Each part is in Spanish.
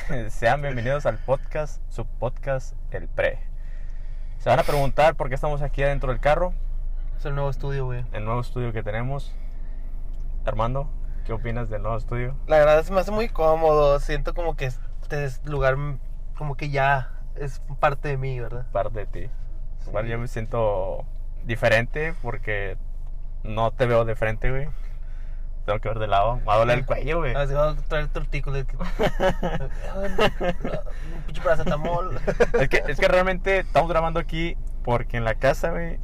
Sean bienvenidos al podcast, su podcast, El Pre. Se van a preguntar por qué estamos aquí adentro del carro, Es el nuevo estudio, güey. el nuevo estudio que tenemos. Armando, ¿qué opinas del nuevo estudio? La verdad se me hace muy cómodo. Siento como que este es lugar, como que ya es parte de mí, ¿verdad? Parte de ti. Sí. Igual yo me siento diferente porque no te veo de frente, güey. Tengo que ver de lado. Me va a doler el cuello, güey. Así vamos a traer tortícolis. que- Un pinche paracetamol. es, que, es que realmente estamos grabando aquí porque en la casa, güey,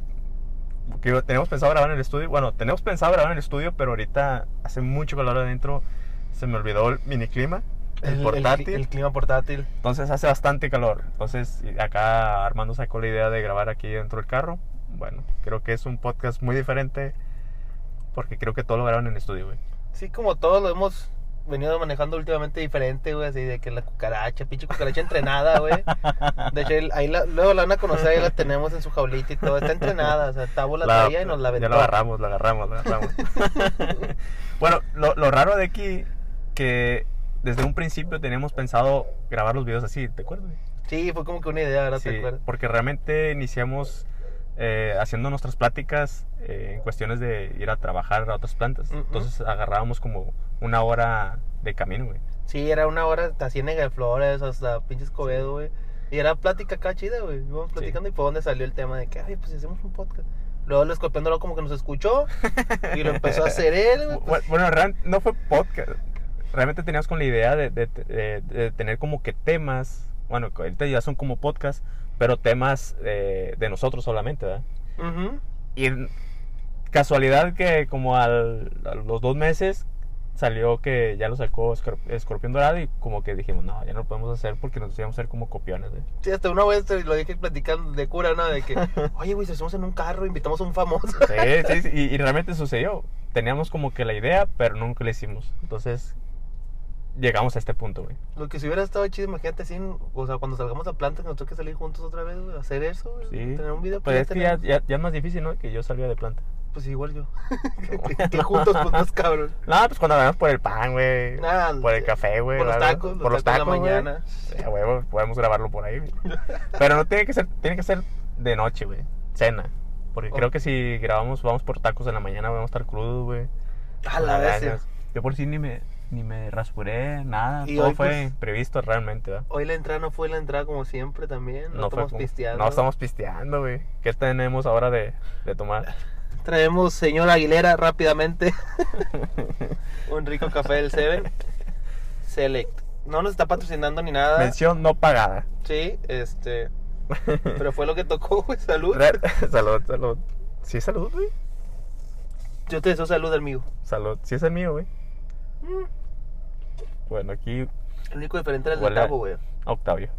que tenemos pensado grabar en el estudio. Bueno, tenemos pensado grabar en el estudio, pero ahorita hace mucho calor adentro. Se me olvidó el mini clima, el, cli- portátil. El, clima portátil. Entonces hace bastante calor. Entonces acá Armando sacó la idea de grabar aquí dentro del carro. Bueno, creo que es un podcast muy diferente porque creo que todo lo graban en el estudio, güey. Sí, como todos lo hemos venido manejando últimamente diferente, güey. Así de que la cucaracha, pinche cucaracha entrenada, güey. De hecho, ahí la- luego la van a conocer, ahí la tenemos en su jaulita y todo. Está entrenada, o sea, Tabo la, traía y nos la Ya aventó. lo agarramos, lo agarramos, lo agarramos. bueno, lo, lo raro de aquí que desde un principio teníamos pensado grabar los videos así, ¿te acuerdas? Sí, fue como que una idea, ¿verdad? ¿Te Sí, acuerdas? porque realmente iniciamos eh, haciendo nuestras pláticas eh, en cuestiones de ir a trabajar a otras plantas. Ujú. Entonces agarrábamos como una hora de camino, güey. Sí, era una hora hasta Ciénega de Flores, hasta pinche Escobedo, güey. Y era plática acá chida, güey. Íbamos platicando y fue donde salió el tema de que, ay, pues hacemos un podcast. Luego el escorpión Dorado como que nos escuchó y lo empezó a hacer él, güey. Bu- Bueno, no fue podcast. Realmente teníamos con la idea de, de- de- de tener como que temas, bueno, ahorita ya son como podcast, pero temas eh, de nosotros solamente, ¿verdad? Ujú. Y en- casualidad que como al, a los dos meses salió que ya lo sacó Escorp- Escorpión Dorado y como que dijimos, no, ya no lo podemos hacer porque nos íbamos a hacer como copiones, güey. Sí, hasta una vez lo dije platicando de cura, ¿no? De que, oye, güey, si hacemos en un carro, invitamos a un famoso. Sí, sí, sí, y, y realmente sucedió. Teníamos como que la idea, pero nunca lo hicimos. Entonces, llegamos a este punto, güey. Lo que si hubiera estado chido, imagínate así, o sea, cuando salgamos a planta, que nos toque salir juntos otra vez, güey, hacer eso, güey, Sí. tener un video. Pues ya es que ya, ya, ya es más difícil, ¿no? Que yo salga de planta. Pues igual yo. que, que juntos, pues más cabrón. No, pues cuando vamos por el pan, güey. Ah, por el café, güey. por los tacos, los por los tacos tacos, en la güey. mañana. Sí, a huevo, podemos grabarlo por ahí, güey. Pero no tiene que ser, tiene que ser de noche, güey. Cena. Porque Oh. creo que si grabamos, vamos por tacos en la mañana, vamos a estar crudos, güey. A la vez. Yo por sí ni me, ni me rasuré, nada. Y Todo hoy, fue pues, imprevisto realmente, ¿verdad? Hoy la entrada no fue la entrada como siempre también. No, fue estamos como- pisteando. No estamos pisteando, güey. ¿Qué tenemos ahora de, de tomar? Traemos señor Aguilera rápidamente. un rico café del Seven. Select. No nos está patrocinando ni nada. Mención no pagada. Sí, este. Pero fue lo que tocó, güey. Salud. Salud, salud. Sí, salud, güey. Yo te deseo salud, amigo. Salud. Sí, es el mío, güey. Mm. Bueno, aquí El único diferente era el Huele de Tabo, güey. Octavio.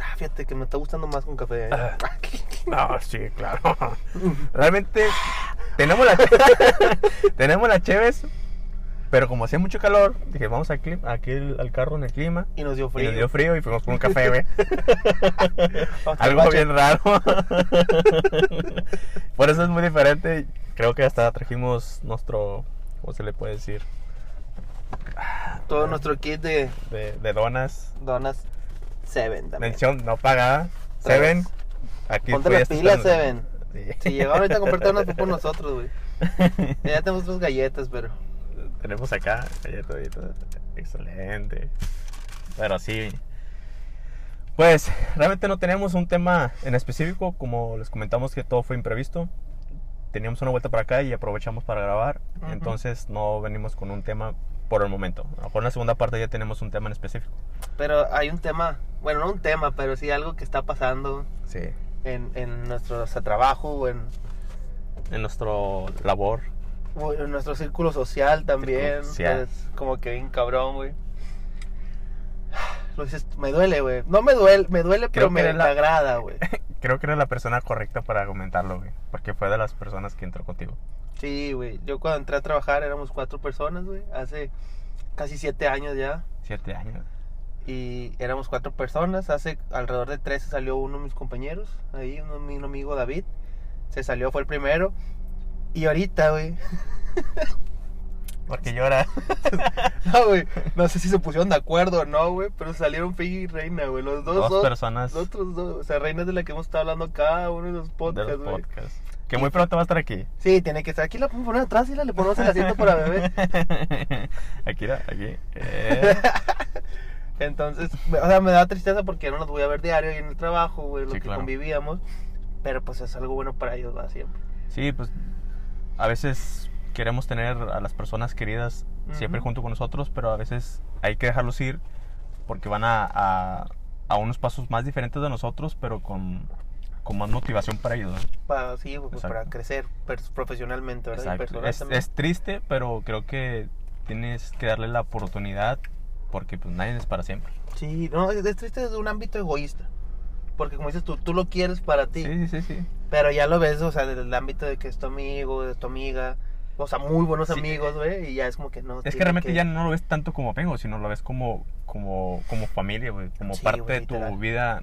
Ah, fíjate que me está gustando más con café. ¿eh? Ah. No, sí, claro. Realmente tenemos la tenemos la Cheves, pero como hacía mucho calor, dije, vamos al, clim- aquí al carro en el clima. Y nos dio Y frío. nos dio frío y fuimos por un café, güey. Algo bien raro. por eso es muy diferente. Creo que hasta trajimos nuestro, ¿cómo se le puede decir? Todo nuestro kit de De, de donas. donas Seven también. Mención no pagada. Tres. Seven. Aquí Ponte las pilas, Seven. Sí. Si llegaron ahorita a comprar donas fue por nosotros, güey. Ya tenemos otras galletas, pero. Tenemos acá, galleta, galleta. Excelente. Pero sí. Pues realmente no tenemos un tema en específico, como les comentamos que todo fue imprevisto. Teníamos una vuelta para acá y aprovechamos para grabar. Ujú. Entonces no venimos con un tema por el momento. A lo mejor en la segunda parte ya tenemos un tema en específico. Pero hay un tema, bueno, no un tema, pero sí algo que está pasando Sí. en, en nuestro o sea, trabajo o en, En nuestro labor. o en nuestro círculo social también. Círculo social. Es como que bien cabrón, güey. Lo dices, me duele, güey. No me duele, me duele, Creo pero me, la- agrada, güey. Creo que eres la persona correcta para comentarlo, güey. Porque fue de las personas que entró contigo. Sí, güey. Yo cuando entré a trabajar éramos cuatro personas, güey. Hace casi siete años ya. Siete años. Y éramos cuatro personas. Hace alrededor de tres se salió uno de mis compañeros. Ahí, uno, mi un amigo David. Se salió, fue el primero. Y ahorita, güey. Porque llora. No, güey. No sé si se pusieron de acuerdo o no, güey. Pero salieron Figgy y Reina, güey. Los dos. Dos dos- personas los otros dos. O sea, Reina es de la que hemos estado hablando cada uno de los de podcasts, los güey. podcasts. Que muy pronto va a estar aquí. Sí, tiene que estar. Aquí la podemos poner atrás y la le ponemos el asiento para bebé. aquí, era, aquí. Eh, Entonces, o sea, me da tristeza porque no los voy a ver diario y en el trabajo, güey, lo Sí, que claro. convivíamos. Pero pues es algo bueno para ellos, va, siempre. Sí, pues a veces queremos tener a las personas queridas siempre Ujú. junto con nosotros, pero a veces hay que dejarlos ir porque van a, a, a unos pasos más diferentes de nosotros, pero con, con más motivación para ellos. ¿no? Para, sí, pues, Exacto. para crecer profesionalmente, ¿verdad? Y Es, es triste, pero creo que tienes que darle la oportunidad porque pues nadie es para siempre. Sí, no, es, es triste desde un ámbito egoísta. Porque como dices tú, tú lo quieres para ti. Sí, sí, sí. sí. Pero ya lo ves, o sea, desde el ámbito de que es tu amigo, de tu amiga. O sea, muy buenos Sí. amigos, güey. Y ya es como que no. Es que realmente ya no lo ves tanto como amigo, sino lo ves como, como, como familia, güey. Como Sí, parte de tu literal. vida,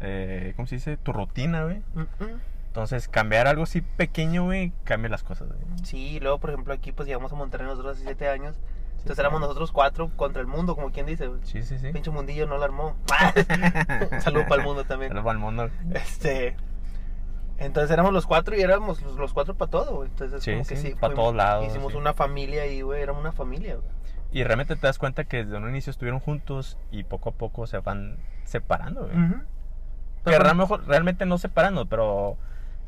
eh, ¿cómo se dice? Tu rutina, güey. Mm, mm. Entonces, cambiar algo así pequeño, güey, cambia las cosas, güey. Sí, y luego, por ejemplo, aquí pues llegamos a Monterrey nosotros hace siete años. Entonces éramos nosotros cuatro contra el mundo, como quien dice, güey. Sí, sí, sí. Pinche mundillo no la armó. Salud para el mundo también. Saludos al mundo. Este. Entonces éramos los cuatro y éramos los, los cuatro para todo, güey. Entonces, Sí, como que sí, sí. pa' fuimos- todos lados, Hicimos sí. una familia y, güey, éramos una familia, güey. Y realmente te das cuenta que desde un inicio estuvieron juntos y poco a poco se van separando, güey. Que mejor- realmente no separando, pero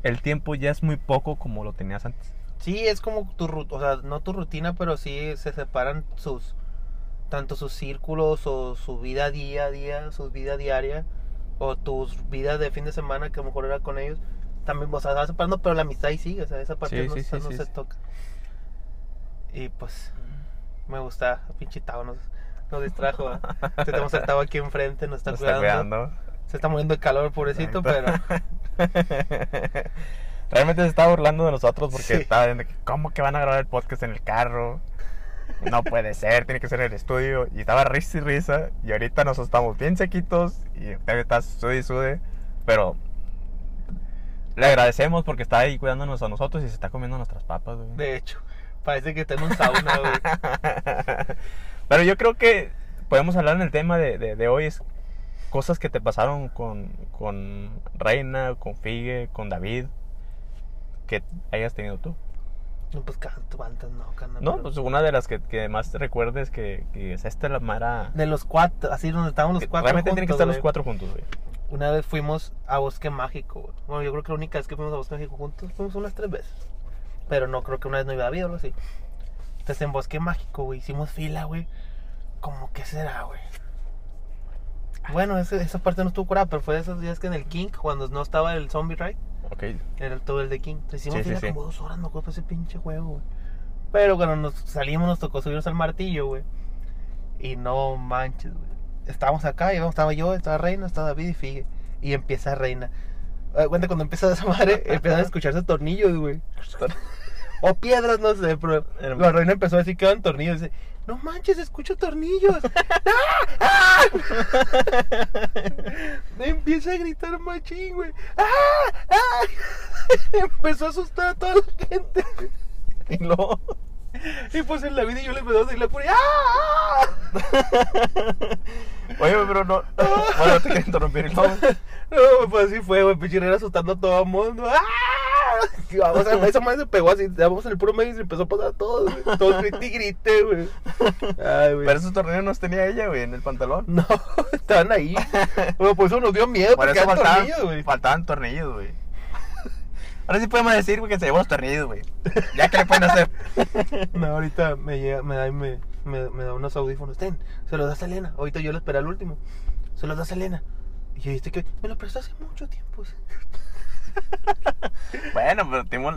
el tiempo ya es muy poco como lo tenías antes. Sí, es como tu rutina, o sea, no tu rutina, pero sí se separan sus, tanto sus círculos o su vida día a día, su vida diaria, o tus vidas de fin de semana que a lo mejor era con ellos. También, o sea, va separando, pero la amistad ahí sigue, o sea, esa parte Sí, no, sí, sí, no sí, se sí. toca. Y pues, me gusta, pinche Tao nos, nos distrajo. Este Tenemos el Tao aquí enfrente, nos está, Lo está cuidando. cuidando. Se está muriendo de calor, pobrecito, pero... Realmente se está burlando de nosotros porque Sí. estaba viendo que, ¿cómo que van a grabar el podcast en el carro? No puede ser, tiene que ser en el estudio. Y estaba risa y risa. Y ahorita nosotros estamos bien sequitos. Y Octavio está sude y sude. Pero le agradecemos porque está ahí cuidándonos a nosotros y se está comiendo nuestras papas, güey. De hecho, parece que está en un sauna, güey. Pero yo creo que podemos hablar en el tema de, de, de hoy. Es cosas que te pasaron con, con Reina, con Figue, con David. Que hayas tenido tú. No, pues cuántas no, carnal, No, pues una de las que, que más te recuerdes que, que es esta la Mara. De los cuatro, así donde estábamos los cuatro. realmente tienen que estar los cuatro juntos, güey. Una vez fuimos a Bosque Mágico, güey. Bueno, yo creo que la única vez que fuimos a Bosque Mágico juntos fuimos unas tres veces. Pero no creo que una vez no iba a haber o algo así. Entonces en Bosque Mágico, güey, hicimos fila, güey. Como que será, güey. Bueno, ese- esa parte no estuvo curada, pero fue de esos días que en el King, cuando no estaba el Zombie Ride, Ok. era todo el de King. Entonces hicimos Sí, fila sí. como dos horas, acuerdo de ese pinche juego, güey. Pero cuando nos salimos nos tocó subirnos al martillo, güey. Y no manches, güey. Estábamos acá, íbamos, estaba yo, estaba Reina, estaba David y Figue. Y empieza Reina. Cuenta cuando empieza esa madre, empiezan a escucharse tornillos, güey. O piedras, no sé, pero la reina empezó a decir que eran tornillos. Dice, no manches, escucho tornillos. ¡Ah! ¡Ah! Empieza a gritar machín, güey. ¡Ah! ¡Ah! Empezó a asustar a toda la gente. Y luego. Y pues en la vida yo le empezó a decir la furia. ¡Ah! ¡Ah! Oye, pero no. Bueno, te quiero interrumpir. luego- No, pues así fue, güey. Pichirera asustando a todo el mundo. ¡Ah! Y Vamos a esa madre se pegó así. Vamos en el puro medio y se empezó a pasar a todos, güey. Todos grité y grité, güey. Ay, güey. Pero esos tornillos no los tenía ella, güey, en el pantalón. No, estaban ahí. Bueno, por eso nos dio miedo, Por porque eso faltaban, tornillos, güey. faltaban tornillos, güey. Ahora sí podemos decir, güey, que se llevó los tornillos, güey. Ya que le pueden hacer. No, ahorita me llega, me da, y me, me, me da unos audífonos. Ten, se los da Selena. Ahorita yo lo esperé al último. Se los da Selena. Y yo viste que me lo prestó hace mucho tiempo. Bueno, pero tuvo,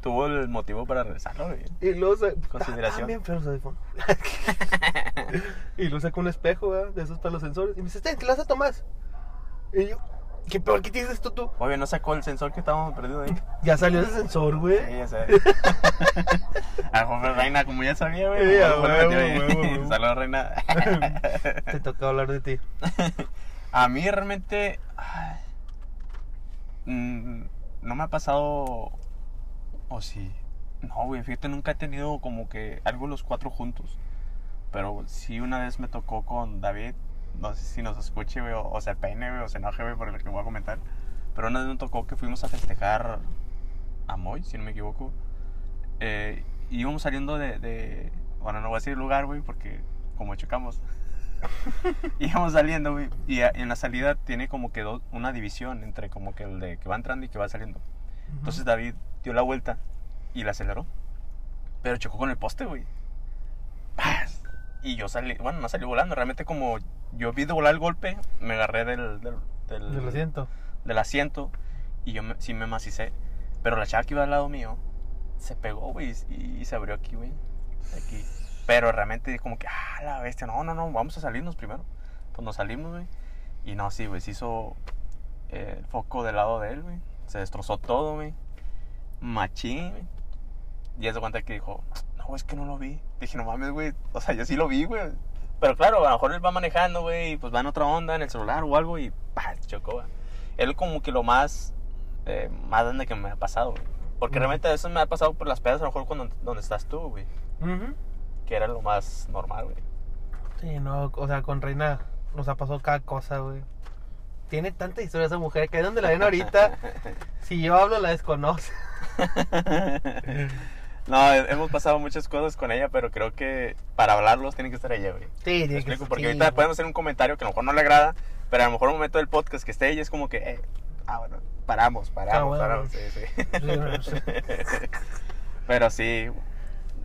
tuvo el motivo para regresarlo, güey. Y luego sa- Consideración. Bien feos los audífonos. y luego saca un espejo, ¿verdad? De esos para los sensores. Y me dice, ten, te lo vas a tomar. Y yo, ¿qué peor que tienes esto tú? Oye, no sacó el sensor que estábamos perdidos ahí. Ya salió ese sensor, güey. Sí, ya sé. A joven Reina, como ya sabía, güey. Sí. Saludos, Reina. Te toca hablar de ti. A mí realmente. ay, mm, no me ha pasado. O sí. No, güey, fíjate, nunca he tenido como que algo los cuatro juntos. Pero sí una vez me tocó con David, no sé si nos escuche, güey, o, o se pene, güey, o se enoje, güey, por lo que voy a comentar. Pero una vez me tocó que fuimos a festejar a Moy, si no me equivoco. Eh, y íbamos saliendo de, de- Bueno, no voy a decir lugar, güey, porque como chocamos. íbamos saliendo, güey, y a- en la salida tiene como que dos- una división entre como que el de que va entrando y que va saliendo. Entonces David dio la vuelta y la aceleró. Pero chocó con el poste, güey. Y yo salí, bueno, no salí volando. Realmente como yo vi de volar el golpe, me agarré del, del, del, Lo siento. del asiento y yo me- sí me macicé. Pero la chava que iba al lado mío se pegó, güey, y, y se abrió aquí, güey. Aquí. Pero realmente como que, ah, la bestia, no, no, no, vamos a salirnos primero. Pues nos salimos, güey. Y no, sí, güey, se hizo eh, el foco del lado de él, güey. Se destrozó todo, güey. Machín, güey. Y es de cuenta que dijo, no, es que no lo vi. Dije, no mames, güey. O sea, yo sí lo vi, güey. Pero claro, a lo mejor él va manejando, güey, y pues va en otra onda, en el celular o algo, y ¡pah! chocó, güey. Él como que lo más, eh, más grande que me ha pasado, güey. Porque Ujú. realmente eso me ha pasado por las pedas, a lo mejor cuando, donde estás tú, güey. Que era lo más normal, güey. Sí, no, o sea, con Reina nos ha pasado cada cosa, güey. Tiene tanta historia esa mujer que es donde la ven ahorita. si yo hablo, la desconoce. no, he- hemos pasado muchas cosas con ella, pero creo que para hablarlos tiene que estar ella, güey. Sí, ¿Me tiene que? Porque sí, ahorita güey. podemos hacer un comentario que a lo mejor no le agrada, pero a lo mejor en un momento del podcast que esté ella es como que, eh, ah, bueno, paramos, paramos, Ah, bueno. paramos. Sí, sí. Sí, bueno, sí. pero sí,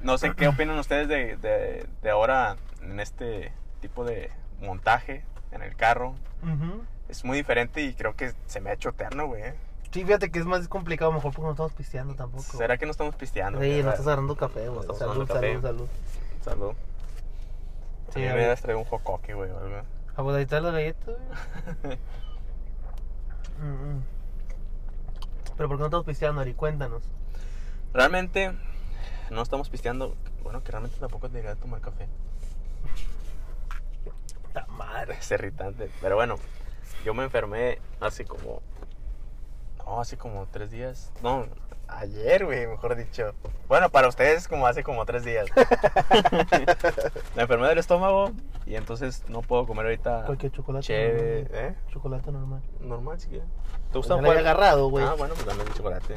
no sé qué opinan ustedes de, de, de ahora en este tipo de montaje en el carro. Es muy diferente y creo que se me ha hecho eterno, güey. Sí, fíjate que es más complicado, mejor porque no estamos pisteando tampoco. ¿Será que no estamos pisteando? Sí, no estás agarrando café, No güey. estamos Salud, agarrando salud, café. salud. Salud. Sí, me a traído un jocoque, güey, algo. Ah, pues ahí está la galleta, güey. Mm, mm. Pero ¿por qué no estamos pisteando, Ari? Cuéntanos. Realmente no estamos pisteando. Bueno, que realmente tampoco debería tomar café. Puta madre. Es irritante. Pero bueno, yo me enfermé hace como. No, hace como tres días. No, ayer, güey, mejor dicho. Bueno, para ustedes como hace como tres días. me enfermé del estómago y entonces no puedo comer ahorita. Cualquier chocolate. Chévere, normal, ¿eh? Chocolate normal. Normal, si quieres. ¿Te Pues gusta había cuál? agarrado, güey. Ah, bueno, pues el chocolate.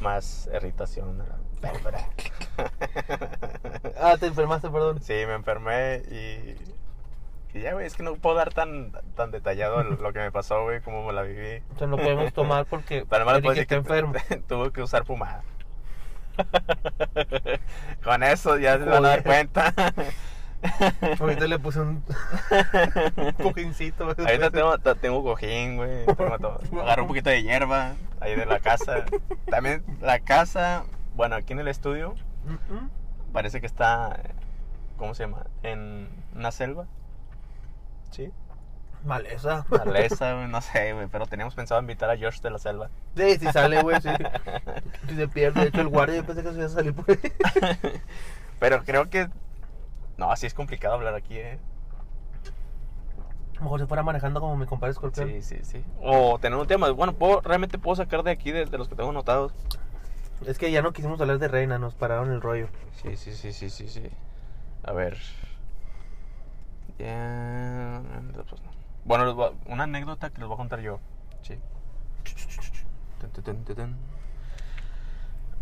Más irritación. a la vértebra. Ah, te enfermaste, perdón. Sí, me enfermé y. Y ya, güey, es que no puedo dar tan, tan detallado lo que me pasó, güey, cómo me la viví. O sea, no podemos tomar porque Pero no decir está que enfermo. tuve que usar pomada. Con eso ya se van a dar cuenta. Ahorita le puse un cojincito. güey. Ahorita tengo, tengo cojín, güey. tengo todo. Agarré un poquito de hierba ahí de la casa. También la casa, bueno, aquí en el estudio, parece que está, ¿cómo se llama? En una selva. ¿Sí? Maleza. Maleza, güey, no sé, güey. Pero teníamos pensado invitar a Josh de la selva. Sí, si sale, güey, sí. Si se pierde, de hecho, el guardia yo pensé que se iba a salir por ahí. Pero creo que. No, así es complicado hablar aquí, eh. A lo mejor se fuera manejando como mi compadre Escorpión. Sí, sí, sí. O tener un tema. Bueno, puedo, realmente puedo sacar de aquí, de, de los que tengo anotados. Es que ya no quisimos hablar de Reina, nos pararon el rollo. Sí, sí, sí, sí, sí, sí. A ver. Ya. pues no. Bueno, a- una anécdota que les voy a contar yo. Sí.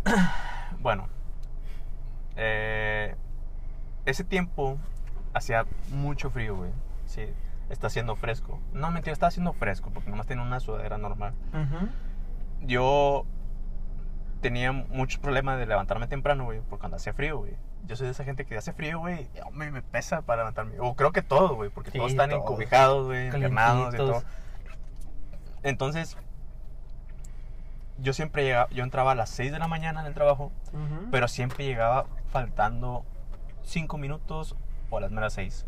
Bueno. eh, ese tiempo hacía mucho frío, güey. Sí, está haciendo fresco. No, mentira, está haciendo fresco porque nomás tiene una sudadera normal. Yo tenía muchos problemas de levantarme temprano, güey, porque cuando hacía frío, güey. Yo soy de esa gente que hace frío, güey, y hombre, me pesa para levantarme. O creo que todos, güey, porque Sí, todos están todos. encobijados, güey, internados y todo. Entonces, yo siempre llegaba, yo entraba a las 6 de la mañana en el trabajo, Ujú. pero siempre llegaba faltando 5 minutos o a las meras 6.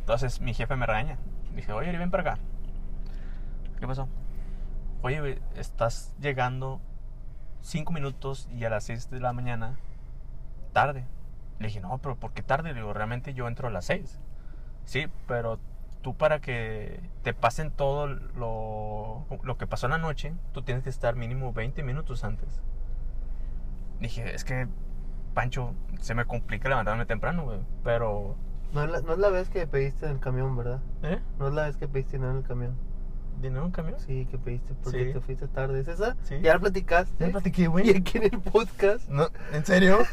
Entonces mi jefe me regaña. Dije, oye, ven para acá. ¿Qué pasó? Oye, estás llegando 5 minutos y a las 6 de la mañana tarde. Le dije, no, pero ¿por qué tarde? Le digo, realmente yo entro a las 6. Sí, pero tú para que te pasen todo lo, lo que pasó en la noche, tú tienes que estar mínimo 20 minutos antes. dije, es que, Pancho, se me complica levantarme temprano, güey. Pero, No es, la, no es la vez que pediste en el camión, ¿verdad? ¿eh? No es la vez que pediste dinero en el camión. ¿Dinero en camión? Sí, que pediste porque Sí. te fuiste tarde. ¿Es esa? Sí. Ya la platicaste. Ya platiqué, Y güey. aquí en el podcast. No, ¿En serio?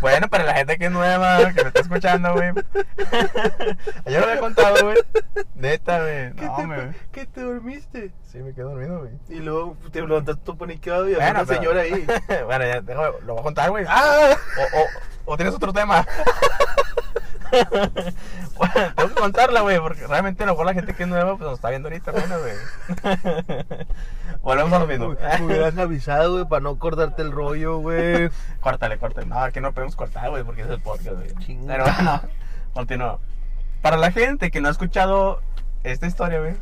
bueno, para la gente que es nueva, que me está escuchando, güey. Yo lo había contado, güey. Neta, güey. ¿Qué, No, te, güey. ¿Qué te dormiste? Sí, me quedé dormido, güey. Y luego te levantaste tú paniqueado y había Bueno, una pero- señora ahí. bueno, ya, déjame, lo voy a contar, güey. ¡Ah! O, o, o tienes otro tema. bueno, tengo que contarla, güey, porque realmente a lo mejor la gente que es nueva pues nos está viendo ahorita, bueno, güey. Volvemos a lo mismo. Me hubieras avisado, güey, para no cortarte el rollo, güey. Córtale, córtale. No, aquí no podemos cortar, güey, porque es el podcast, güey. Pero bueno, continúo. Para la gente que no ha escuchado esta historia, güey.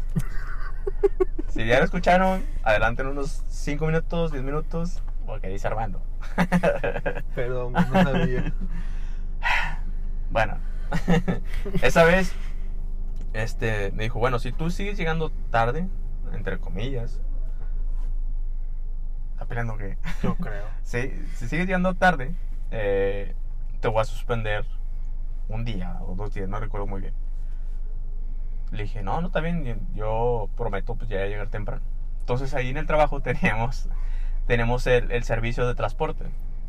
Si ya la escucharon, adelante en unos 5 minutos, 10 minutos, porque dice Armando. Perdón, no sabía. Bueno, esa vez, este, me dijo, bueno, si tú sigues llegando tarde, entre comillas, ¿está peleando qué? Yo creo. Si, si sigues llegando tarde, eh, te voy a suspender un día o dos días, no recuerdo muy bien. Le dije, no, no está bien, yo prometo pues ya llegar temprano. Entonces ahí en el trabajo teníamos, tenemos el, el servicio de transporte.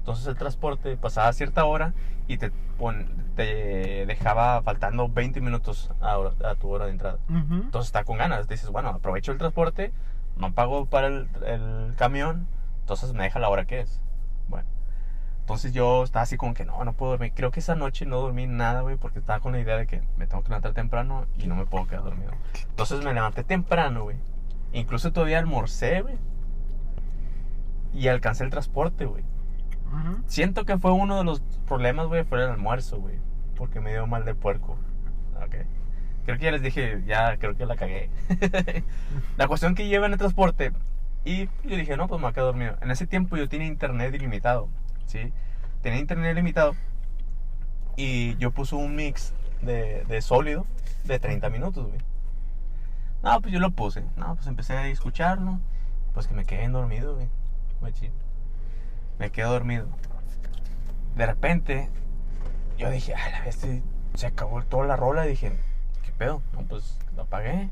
Entonces el transporte pasaba a cierta hora y te, pon- te dejaba faltando 20 minutos a, a tu hora de entrada. Entonces está con ganas. Dices, bueno, aprovecho el transporte, no pago para el, el camión, entonces me deja la hora que es. Bueno, entonces yo estaba así como que no, no puedo dormir. Creo que esa noche no dormí nada, güey, porque estaba con la idea de que me tengo que levantar temprano y no me puedo quedar dormido. Entonces me levanté temprano, güey. Incluso todavía almorcé, güey. Y alcancé el transporte, güey. Siento que fue uno de los problemas, güey, fue el almuerzo, güey. Porque me dio mal de puerco. Ok. Creo que ya les dije, ya creo que la cagué. la cuestión que lleva en el transporte. Y yo dije, no, pues me quedar dormido. En ese tiempo yo tenía internet ilimitado. ¿Sí? Tenía internet ilimitado. Y yo puse un mix de, de sólido de 30 minutos, güey. No, pues yo lo puse. No, pues empecé a escucharlo. Pues que me quedé dormido, güey. Machín. Me quedé dormido. De repente, yo dije, a la vez se acabó toda la rola. Y dije, ¿qué pedo? No, pues lo apagué.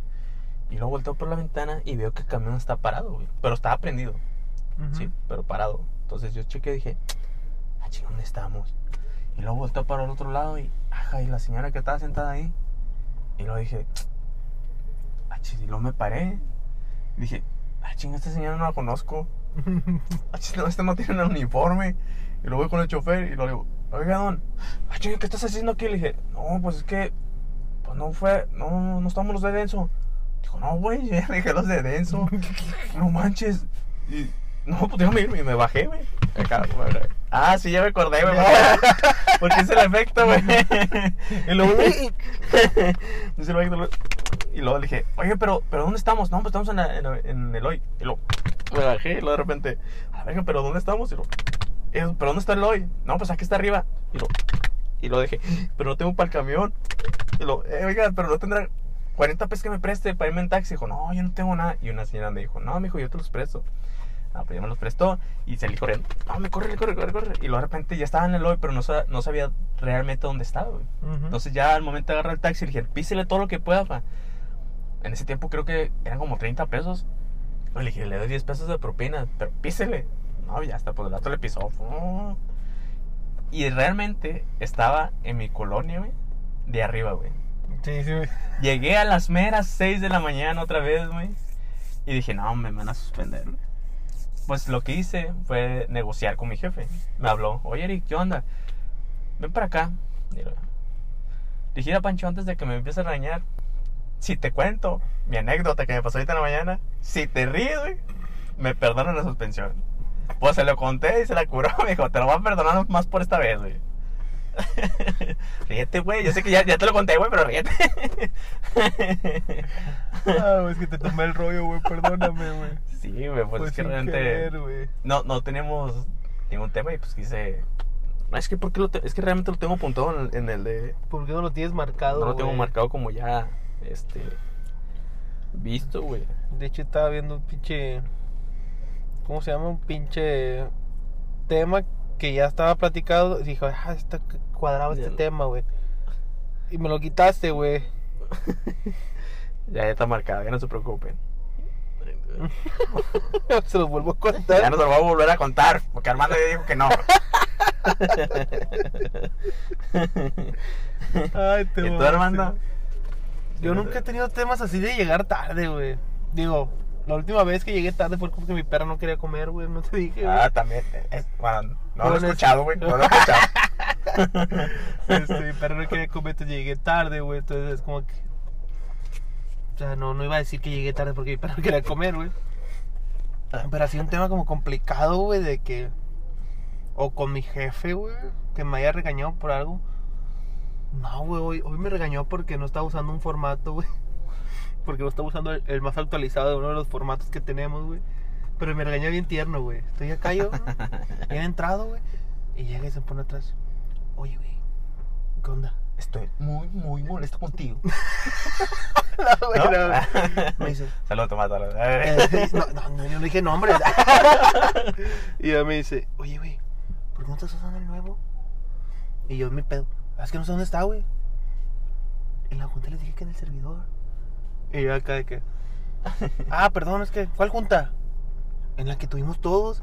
Y luego volteo por la ventana y veo que el camión está parado, güey. Pero estaba prendido, Ujú. sí, pero parado. Entonces yo chequé y dije, ah, chico, ¿dónde estamos? Y luego volteo para el otro lado y, ajá, y la señora que estaba sentada ahí. Y luego dije, ah, chis, y luego me paré. Y dije, ah, chinga, esta señora no la conozco. No, este no tiene un uniforme. Y luego voy con el chofer y lo digo, oiga, don, ¿qué estás haciendo aquí? Le dije, no, pues es que, pues no fue, no, no estamos los de denso. Dijo, no, güey, ya dejé los de denso. no manches. Y, no, pues déjame irme. Y me bajé, güey. Ah, sí, ya me acordé, güey. Porque es el efecto, güey. y luego, Dice el efecto, y luego le dije, oye, pero, pero ¿dónde estamos? No, pues estamos en, el hoy. Y luego, me bajé y luego de repente, a pero ¿dónde estamos? Y luego, "Eh, ¿pero dónde está el hoy? No, pues aquí está arriba. Y luego, y lo dije, pero no tengo para el camión. Y luego, eh, oiga, pero no tendrá 40 pesos que me preste para irme en taxi. Dijo, no, yo no tengo nada. Y una señora me dijo, no, mijo, yo te los presto. Ah, pues ya me los prestó y salí corriendo. No, me corre, corre, corre, corre. Y luego de repente ya estaba en el hoy, pero no, no sabía realmente dónde estaba, güey. Ujú. Entonces ya al momento de agarrar el taxi, le dije, písele todo lo que pueda, pa. En ese tiempo creo que eran como 30 pesos. Le dije, le doy 10 pesos de propina, pero písele. No, ya está, pues el otro le pisó. Y realmente estaba en mi colonia, güey, de arriba, güey. Sí, sí, güey. Llegué a las meras 6 de la mañana otra vez, güey. Y dije, no, me van a suspender, güey. Pues lo que hice fue negociar con mi jefe. Me habló, oye, Eric, ¿qué onda? Ven para acá. Y lo- Dije, "Mira, Pancho, antes de que me empieces a regañar, si te cuento mi anécdota que me pasó ahorita en la mañana, si te ríes, güey, me perdonan la suspensión. Pues se lo conté y se la curó. Me dijo, te lo voy a perdonar más por esta vez, güey. ríete, güey. Yo sé que ya, ya te lo conté, güey, pero ríete. Ah, es que te tomé el rollo, güey. Perdóname, güey. Sí, güey, pues, es que sin realmente querer, no, no tenemos ningún tema y pues quise... No, es que, ¿por qué lo te- es que realmente lo tengo apuntado en el, en el de... ¿Por qué no lo tienes marcado, No lo tengo marcado como ya, este... Visto, güey. De hecho, estaba viendo un pinche. ¿Cómo se llama? Un pinche. tema que ya estaba platicado. Dijo, ah, está cuadrado este Ya. tema, güey. Y me lo quitaste, güey. Ya, ya está marcado, ya no se preocupen. se los vuelvo a contar. Ya no se lo voy a volver a contar, porque Armando ya dijo que no. Ay, te ¿Y tú. Armando? Yo nunca he tenido temas así de llegar tarde, güey. Digo, la última vez que llegué tarde fue porque mi perra no quería comer, güey. No te dije, güey. Ah, también. es- bueno, no lo he escuchado, güey. No lo he escuchado. Este, mi perra no quería comer, entonces llegué tarde, güey. Entonces es como que. O sea, no, no iba a decir que llegué tarde porque mi perra no quería comer, güey. Pero ha sido un tema como complicado, güey, de que. O con mi jefe, güey, que me haya regañado por algo. No, güey, hoy, hoy me regañó porque no estaba usando un formato, güey. Porque no estaba usando el, el más actualizado de uno de los formatos que tenemos, güey. Pero me regañó bien tierno, güey. Estoy acá yo, bien entrado, güey. Y llega y se pone atrás. Oye, güey, ¿qué onda? Estoy muy, muy molesto contigo. No, güey, ¿No? no, güey. Me dice, Saludos, Tomás. Eh, no, no, no, yo no dije nombres. y ella me dice, oye, güey, ¿por qué no estás usando el nuevo? Y yo, mi pedo, "Ah, es que no sé dónde está, güey. En la junta les dije que en el servidor. Y yo acá de que, ah, perdón, es que, ¿cuál junta? En la que tuvimos todos.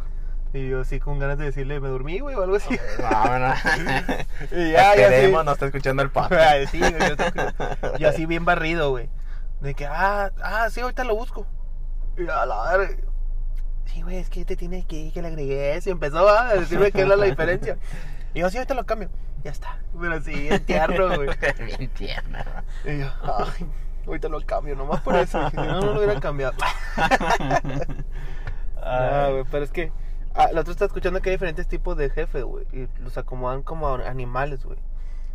Y yo así con ganas de decirle, me dormí, güey, o algo así. Vámonos. Y ya, ya, Esperemos, sí. no está escuchando el podcast. Sí, güey, yo, tengo- yo así bien barrido, güey. De que, ah, ah, sí, ahorita lo busco. Y a la verga. Sí, güey, es que te tiene que ir, que le agregué eso. Y empezó a decirme que era la diferencia. Y yo, sí, ahorita lo cambio. Ya está. Pero sí, bien tierno, güey. Bien tierna. Y yo, ay, ahorita lo cambio, nomás por eso. Si no, no lo hubiera cambiado. Ah, güey, pero es que. Ah, la otra está escuchando que hay diferentes tipos de jefe, güey. Y los acomodan como animales, güey.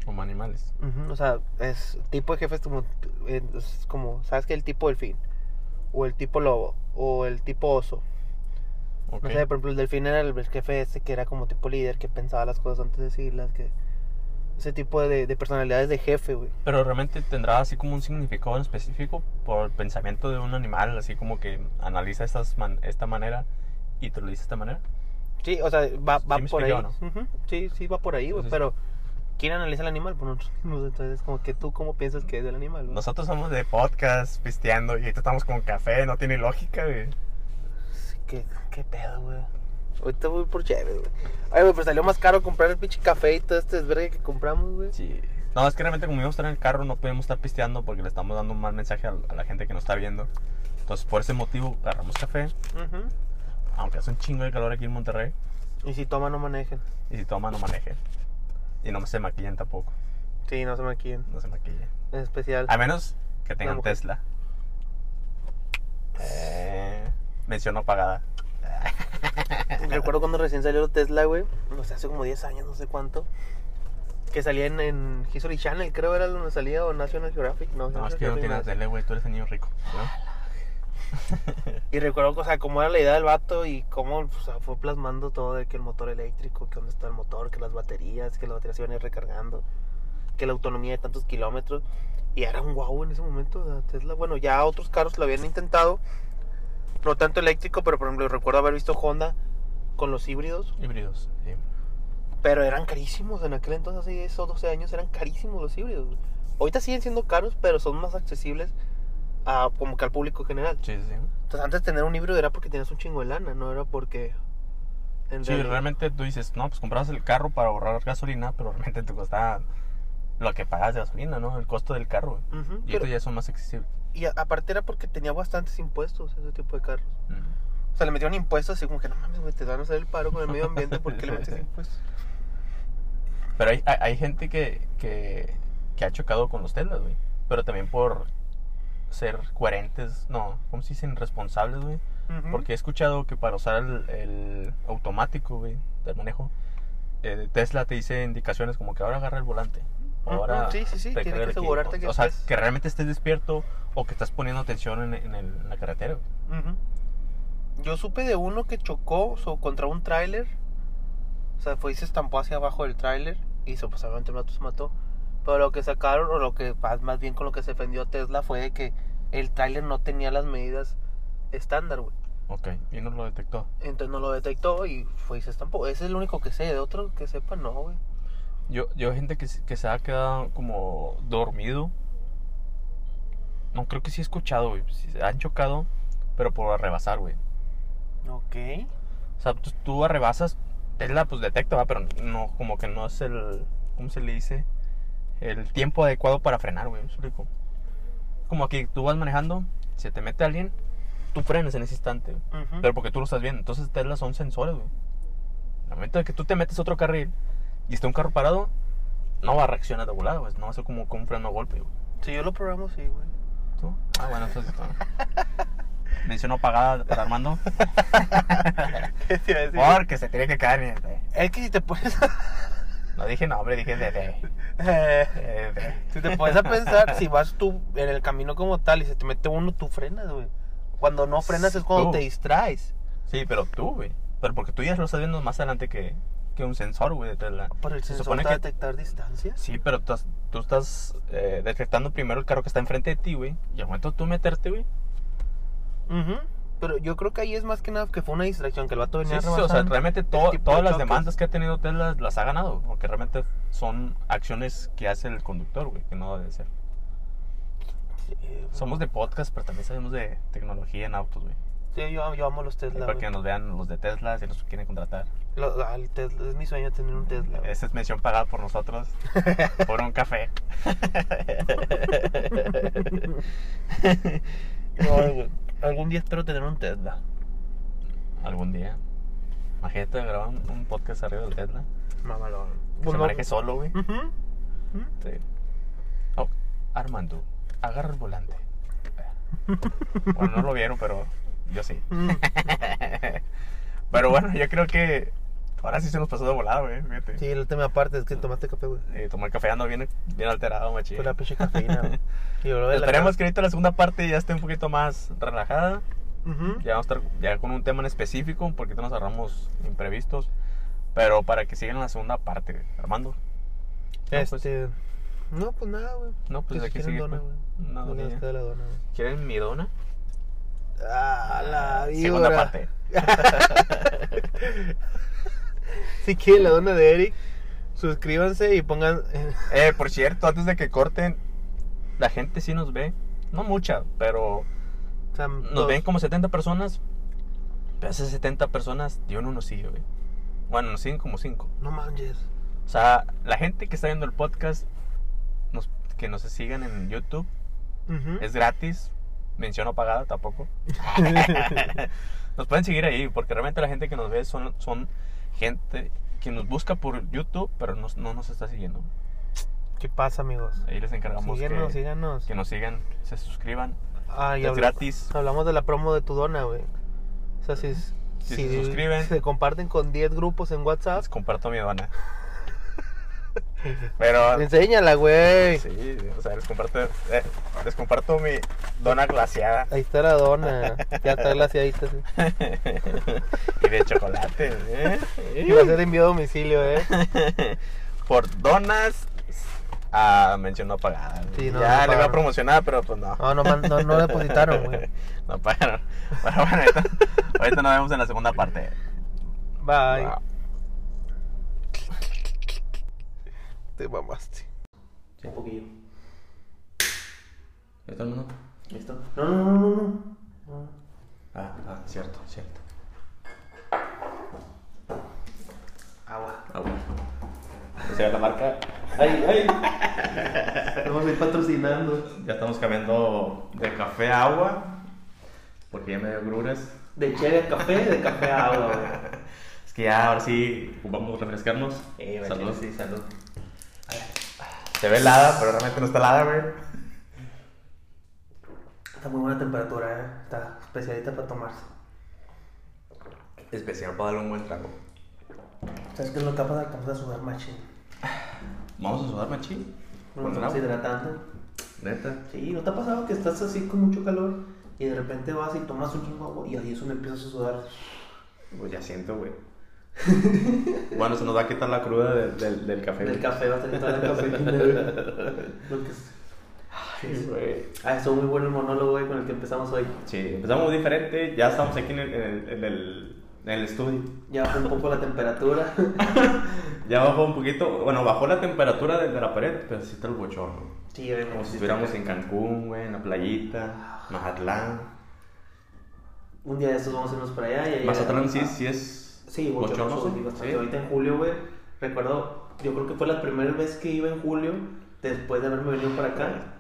Como animales. Ujú, O sea, es tipo de jefes como, eh, es como, ¿sabes qué? El tipo delfín, o el tipo lobo, o el tipo oso. Ok. No sé, por ejemplo, el delfín era el jefe ese que era como tipo líder, que pensaba las cosas antes de decirlas, que... Ese tipo de, de personalidades de jefe, güey. Pero realmente tendrá así como un significado en específico por el pensamiento de un animal, así como que analiza estas man- esta manera y te lo dice de esta manera. Sí, o sea, va, ¿Sí va me por ahí. expliqué o Ujú, Sí, sí, va por ahí, güey, pero... ¿Quién analiza el animal? Pues nosotros entonces como que tú cómo piensas que es el animal, güey? Nosotros somos de podcast, pisteando, y ahorita estamos con café, no tiene lógica, güey. ¿Qué, qué pedo, güey? Ahorita voy por chévere, güey. Ay, güey, pues salió más caro comprar el pinche café y todo este desvergue que compramos, güey. Sí. No, es que realmente como íbamos a estar en el carro no podemos estar pisteando porque le estamos dando un mal mensaje a, a la gente que nos está viendo. Entonces por ese motivo agarramos café, Ujú. aunque hace un chingo de calor aquí en Monterrey. Y si toman, no manejen. Y si toma no maneje. Y no se maquillen tampoco, Sí, no se maquillen. no se maquillen. En especial. A menos que tengan. Tesla. Eh, mención no pagada. Recuerdo cuando recién salió Tesla, güey. No sé, hace como 10 años, no sé cuánto. Que salía en, en History Channel, creo era donde salía, o National Geographic. No, No, es que no tienes tele, güey, tú eres el niño rico. ¿no? Y recuerdo, o sea, cómo era la idea del vato y cómo o sea, fue plasmando todo de que el motor eléctrico, que dónde está el motor, que las baterías, que las baterías se iban a ir recargando, que la autonomía de tantos kilómetros. Y era un guau en ese momento de Tesla. Bueno, ya otros carros lo habían intentado, no tanto eléctrico, pero por ejemplo, recuerdo haber visto Honda con los híbridos, Híbridos, sí. pero eran carísimos en aquel entonces, hace 10 o 12 años, eran carísimos los híbridos. Ahorita siguen siendo caros, pero son más accesibles a, como que al público general. Sí, sí. Entonces, antes de tener un híbrido era porque tenías un chingo de lana, no era porque. En Sí, realidad- realmente tú dices, no, pues comprabas el carro para ahorrar gasolina, pero realmente te costaba lo que pagas de gasolina, ¿no? El costo del carro. güey. Ujú, Y pero- estos ya son más accesibles. Y aparte era porque tenía bastantes impuestos ese tipo de carros. O sea, le metieron impuestos así como que no mames, güey, te van a hacer el paro con el medio ambiente, ¿por qué le metes impuestos? Pero hay, hay, hay gente que, que, que ha chocado con los Teslas, güey. Pero también por ser coherentes, no, ¿cómo se dicen? Responsables, güey. Porque he escuchado que para usar el, el automático, güey, del manejo, eh, Tesla te dice indicaciones como que ahora agarra el volante. O Ujú, Ahora sí, sí, sí, recarga tiene que asegurarte que O sea, estés- que realmente estés despierto o que estás poniendo atención en, en el- en la carretera. güey. Ujú. Yo supe de uno que chocó so, contra un tráiler. O sea, fue y se estampó hacia abajo del tráiler y supuestamente el se mató. Pero lo que sacaron, o lo que más más bien con lo que se defendió Tesla fue de que el tráiler no tenía las medidas estándar, güey. Ok, y no lo detectó. Entonces no lo detectó y fue y se estampó. Ese es el único que sé. De otro que sepa, no, güey. Yo, yo gente que, se- que se ha quedado como dormido. No, creo que sí he escuchado, güey. Sí, se han chocado, pero por rebasar, güey. Ok. O sea, tú, tú rebasas, Tesla pues detecta, ¿va? pero no, como que no es el, ¿cómo se le dice? El tiempo adecuado para frenar, güey, ¿me explico? Como que tú vas manejando, se te mete alguien, tú frenas en ese instante. Ujú. pero porque tú lo estás viendo. Entonces Tesla son sensores, güey. Al momento de que tú te metes a otro carril y está un carro parado, no va a reaccionar de volada, güey. No va a ser como con un freno a golpe, güey. Si yo lo programo, sí, güey. ¿Tú? Ah, bueno, entonces... Mención no pagada para Armando. ¿Qué te iba a decir? Porque se tiene que caer. en el- Es que si te pones No dije nombre, dije de, de, Eh, de- de. Si te pones a pensar, si vas tú en el camino como tal y se te mete uno, tú frenas, güey. Cuando no frenas es cuando Tú. te distraes. Sí, pero tú, güey. Pero porque tú ya lo estás viendo más adelante que, que un sensor, güey, de Tesla. Pero el Se sensor supone te va a que- detectar distancias. Sí, pero tú, estás eh, detectando primero el carro que está enfrente de ti, güey. Y al momento tú meterte, güey. Ujú. Pero yo creo que ahí es más que nada que fue una distracción, que el vato Sí, venía sí, o sea, realmente todas las demandas que ha tenido Tesla las ha ganado. Porque realmente son acciones que hace el conductor, güey, que no debe ser. Sí. Somos de podcast, pero también sabemos de tecnología en autos, güey. Sí, yo, yo amo los Tesla. Para que nos vean los de Tesla, si nos quieren contratar. Lo- el Tesla- Es mi sueño tener un Tesla. güey. Esa es mención pagada por nosotros. por un café. No. Algún día espero tener un Tesla. Algún día. Imagínate grabar un, un podcast arriba del Tesla. Mamalón. Que se maneje solo, güey. Sí. Oh, Armando, agarra el volante. Bueno, no lo vieron, pero yo sí. Mm. Pero bueno, yo creo que ahora sí se nos pasó de volada, güey. Fíjate. Sí, el tema aparte es que tomaste café, güey. Eh, tomar café ando bien, bien alterado, machín. Fue la pinche cafeína, güey. La Esperemos que ahorita la segunda parte ya esté un poquito más relajada. Ya vamos a estar ya con un tema en específico, porque nos agarramos imprevistos. Pero para que sigan la segunda parte, güey. Armando. No, pues, Este. No, pues nada, güey. No, pues aquí sigue. dona, pues, güey. No queda la dona, güey. ¿Quieren mi dona? Ah, la Segunda víbora. parte. si quieren la dona de Eric, suscríbanse y pongan. Eh, por cierto, antes de que corten, la gente sí nos ve. No mucha, pero o sea, nos dos. ven como 70 personas. Pero esas 70 personas, Dios no nos sigue, güey. Bueno, nos siguen como 5. No manches. O sea, la gente que está viendo el podcast, nos- que nos sigan en YouTube, Ujú. es gratis. Mención no pagada tampoco. nos pueden seguir ahí, porque realmente la gente que nos ve son, son gente que nos busca por YouTube, pero nos- no nos está siguiendo. ¿Qué pasa, amigos? Ahí les encargamos Síguenos, que, síganos. que nos sigan, se suscriban. Ah, y es gratis. Hablamos de la promo de tu dona, güey. O sea, si, Si se suscriben. se comparten con 10 grupos en WhatsApp, Les comparto mi dona. Pero, enséñala, güey. sí, o sea, les comparto, eh, les comparto mi dona glaciada. Ahí está la dona. Ya está glaciadita. Sí. y de chocolate, ¿eh? Y va a ser enviado a domicilio, eh. Por donas a mención no pagada. Sí, no, ya no le iba a promocionar, pero pues no. No, no, no, no depositaron, güey. no pagaron. Pero bueno, ahorita, ahorita nos vemos en la segunda parte. Bye. Wow. Te mamaste. Sí, un poquillo. ¿Ya está el mundo? ¿Listo? No, no, no, no, no. Ah, ah, cierto, cierto. Agua. Agua. O sea, la marca. Ay, ay. Vamos a ir patrocinando. Ya estamos cambiando de café a agua. Porque ya me dio gruras. De cheve a café, de café a agua, güey. Es que ya ahora sí vamos a refrescarnos. Eh, salud. Sí, salud. Se ve helada, pero realmente no está helada, güey. Está muy buena temperatura, eh. Está especialita para tomarse. Especial para darle un buen trago. ¿Sabes qué es lo que pasa? Vamos a sudar machín. Vamos a sudar machín. No estamos hidratando. Neta. Sí, ¿no te ha pasado que estás así con mucho calor y de repente vas y tomas un chingo agua y ahí eso me empiezas a sudar? Pues ya siento, güey. Bueno, se nos va a quitar la cruda del, del, del café. Del café va a salir toda la cafeína, güey. Sí, güey. Ah, estuvo muy bueno el monólogo, güey, con el que empezamos hoy. Sí, empezamos muy diferente. Ya estamos aquí en el, en el, en el, en el estudio. Ya bajó un poco la temperatura. Ya bajó un poquito. Bueno, bajó la temperatura de, de la pared, pero sí está el bochorno. Sí, güey. Como si estuviéramos en Cancún, güey, en la playita, Mazatlán. Un día de estos vamos a irnos para allá. y Mazatlán sí, sí es Sí, bochornoso, bochornoso. sí, bastante. Sí. Ahorita en julio, güey, recuerdo, yo creo que fue la primera vez que iba en julio, después de haberme venido para acá.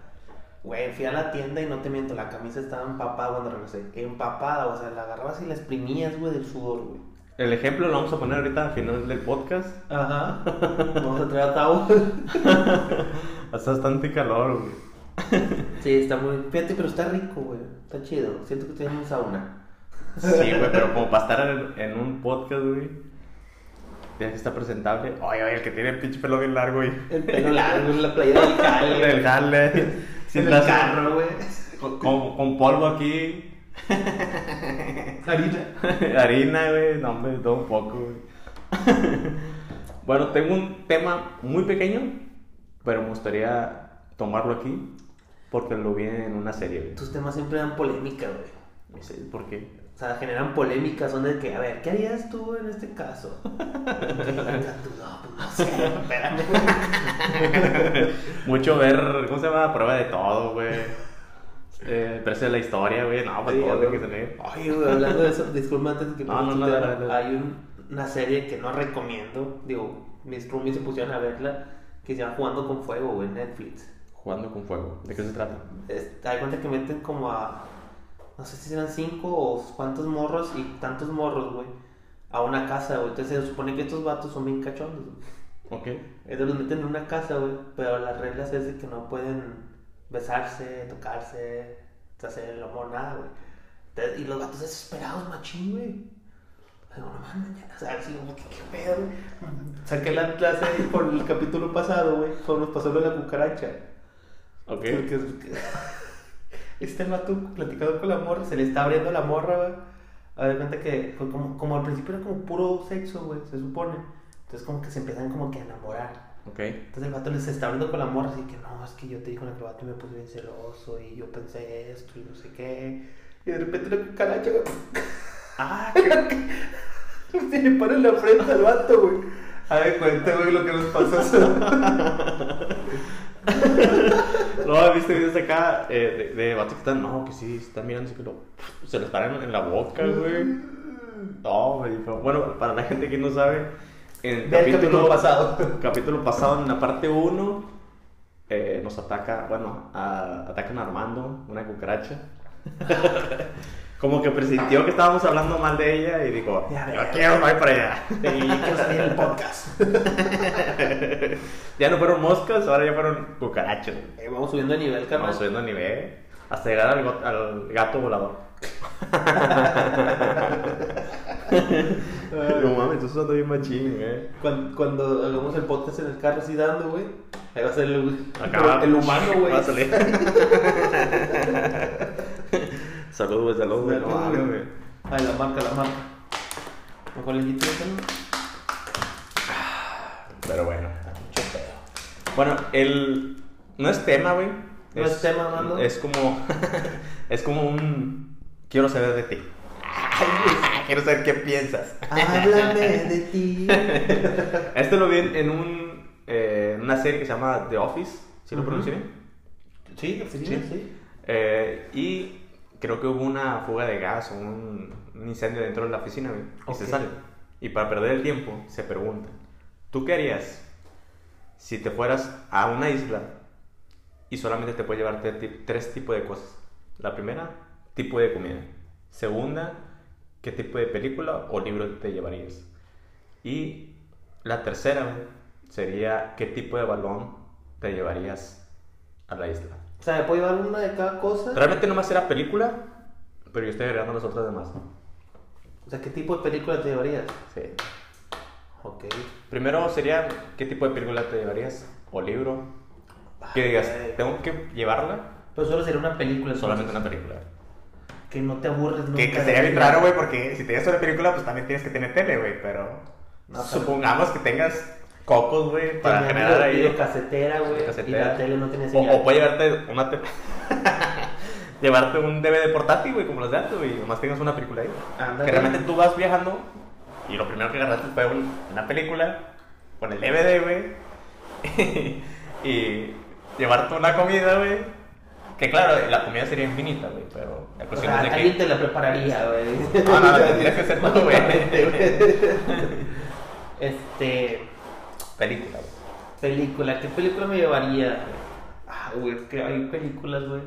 Güey, fui a la tienda y no te miento, la camisa estaba empapada cuando regresé. Empapada, o sea, la agarrabas y la exprimías, güey, del sudor, güey. El ejemplo lo vamos a poner ahorita al final del podcast. Ajá. Vamos a traer a Tavo. Hace bastante calor, güey. Sí, está muy. Fíjate, pero está rico, güey. Está chido. Siento que estoy en un sauna. Sí, güey, pero como para estar en, en un podcast, güey. Ya que está presentable. Oye, oye, el que tiene el pinche pelo bien largo, güey. El pelo largo en la playa del Cali. El jale. Sin el carro, güey. Con, con- con polvo aquí. Harina. Harina, güey. No, hombre, todo un poco, güey. bueno, tengo un tema muy pequeño, pero me gustaría tomarlo aquí porque lo vi en una serie, güey. Tus temas siempre dan polémica, güey. No sé ¿Por qué? O sea, generan polémicas, son de que, a ver, ¿qué harías tú en este caso? Ok, venga tú, no, no sé, espérame. Mucho ver, ¿cómo se llama? Prueba de todo, güey. Eh, precio de la historia, güey. No, pues Sí, todo tiene que tener. Oye, güey, hablando de eso, disculpa antes de que No, no, no, dale. hay un- una serie que no recomiendo, digo, mis roomies se pusieron a verla, que se llama Jugando con Fuego, güey, en Netflix. Jugando con fuego. ¿De qué se trata? Es- das cuenta que meten como a, no sé si eran cinco o cuántos morros y tantos morros, güey, a una casa, güey. Entonces se supone que estos vatos son bien cachondos, güey. Ok. Entonces los meten en una casa, güey, pero las reglas es de que no pueden besarse, tocarse, hacer el amor, nada, güey. Entonces, Y los gatos desesperados, machín, güey. Digo, no mames, ya, o sea, así como que qué pedo, güey. Saqué la clase por el capítulo pasado, güey, cuando nos pasó lo de la cucaracha. Ok. Porque es- este vato platicando con la morra, se le está abriendo la morra, güey. A ver, cuenta que fue como, como al principio era como puro sexo, güey, se supone. Entonces como que se empiezan como que a enamorar. Ok. Entonces el vato les está abriendo con la morra, así que no, es que yo te di con el vato y me puse bien celoso y yo pensé esto y no sé qué. Y de repente la cucaracha, güey. Ah, Se le para en la frente al vato, güey. A ver, cuenta, güey, lo que nos pasó. No, viste videos acá eh, de, de vatos que están, no, que sí, están mirando así que lo, se les paran en la boca, güey. No, Bueno, para la gente que no sabe, en el capítulo pasado. capítulo pasado, en la parte 1, nos ataca, bueno, a- atacan a Armando, una cucaracha. Como que presintió que estábamos hablando mal de ella y dijo, Ya yo quiero ir para allá. Y quiero salir en el podcast. ya no fueron moscas, ahora ya fueron cucarachas. Eh, vamos subiendo de nivel, carnal. Vamos subiendo a nivel hasta llegar al, go- al gato volador. no mames, tú sos bien machín, güey. Cuando, cuando hagamos el podcast en el carro así dando, güey. Ahí va a ser el, el humano, güey. Va a salir. Salud, güey, salud, güey. No mames, güey. Ay, la marca, la marca. Mejor le quito esto. Pero bueno. Bueno, el. No es tema, güey. ¿No es tema, Armando? Es como. es como un. Quiero saber de ti. Quiero saber qué piensas. Háblame de ti. Este lo vi en un, eh, una serie que se llama The Office, ¿sí lo pronuncié bien? Sí, sí, Sí. sí. Eh, y creo que hubo una fuga de gas o un, un incendio dentro de la oficina güey, y se sale. Y para perder el tiempo, se pregunta, ¿tú qué harías si te fueras a una isla y solamente te puedes llevar tres tipos de cosas? La primera, tipo de comida. Segunda, ¿qué tipo de película o libro te llevarías? Y la tercera sería, ¿qué tipo de balón te llevarías a la isla? O sea, ¿me puedo llevar una de cada cosa? Realmente nomás era película, pero yo estoy agregando las otras demás. O sea, ¿qué tipo de película te llevarías? Sí. Ok. Primero sería, ¿qué tipo de película te llevarías? ¿O libro? Que digas, tengo que llevarla, Pero solo sería una película. solamente una película. Que no te aburres nunca. Que, sería bien raro, güey, porque si te llevas una película, pues también tienes que tener tele, güey, pero No, pero- supongamos que tengas cocos, güey, para generar video- ahí. videocasetera, güey. Y Videocasetera. la tele no tenía O, señal. o puede llevarte una te- llevarte un DVD portátil, güey, como los de antes, güey, y nomás tengas una película ahí. Que realmente tú vas viajando y lo primero que agarraste fue un- una película con el DVD, güey. y llevarte una comida, güey. Que claro, la comida sería infinita, güey, pero la O cuestión sea, es de alguien que... te la prepararía, güey. No, no, no, tendrías que ser tú, güey. Este. Película, güey. Película, ¿qué película me llevaría? Ah, güey, es que hay películas, güey,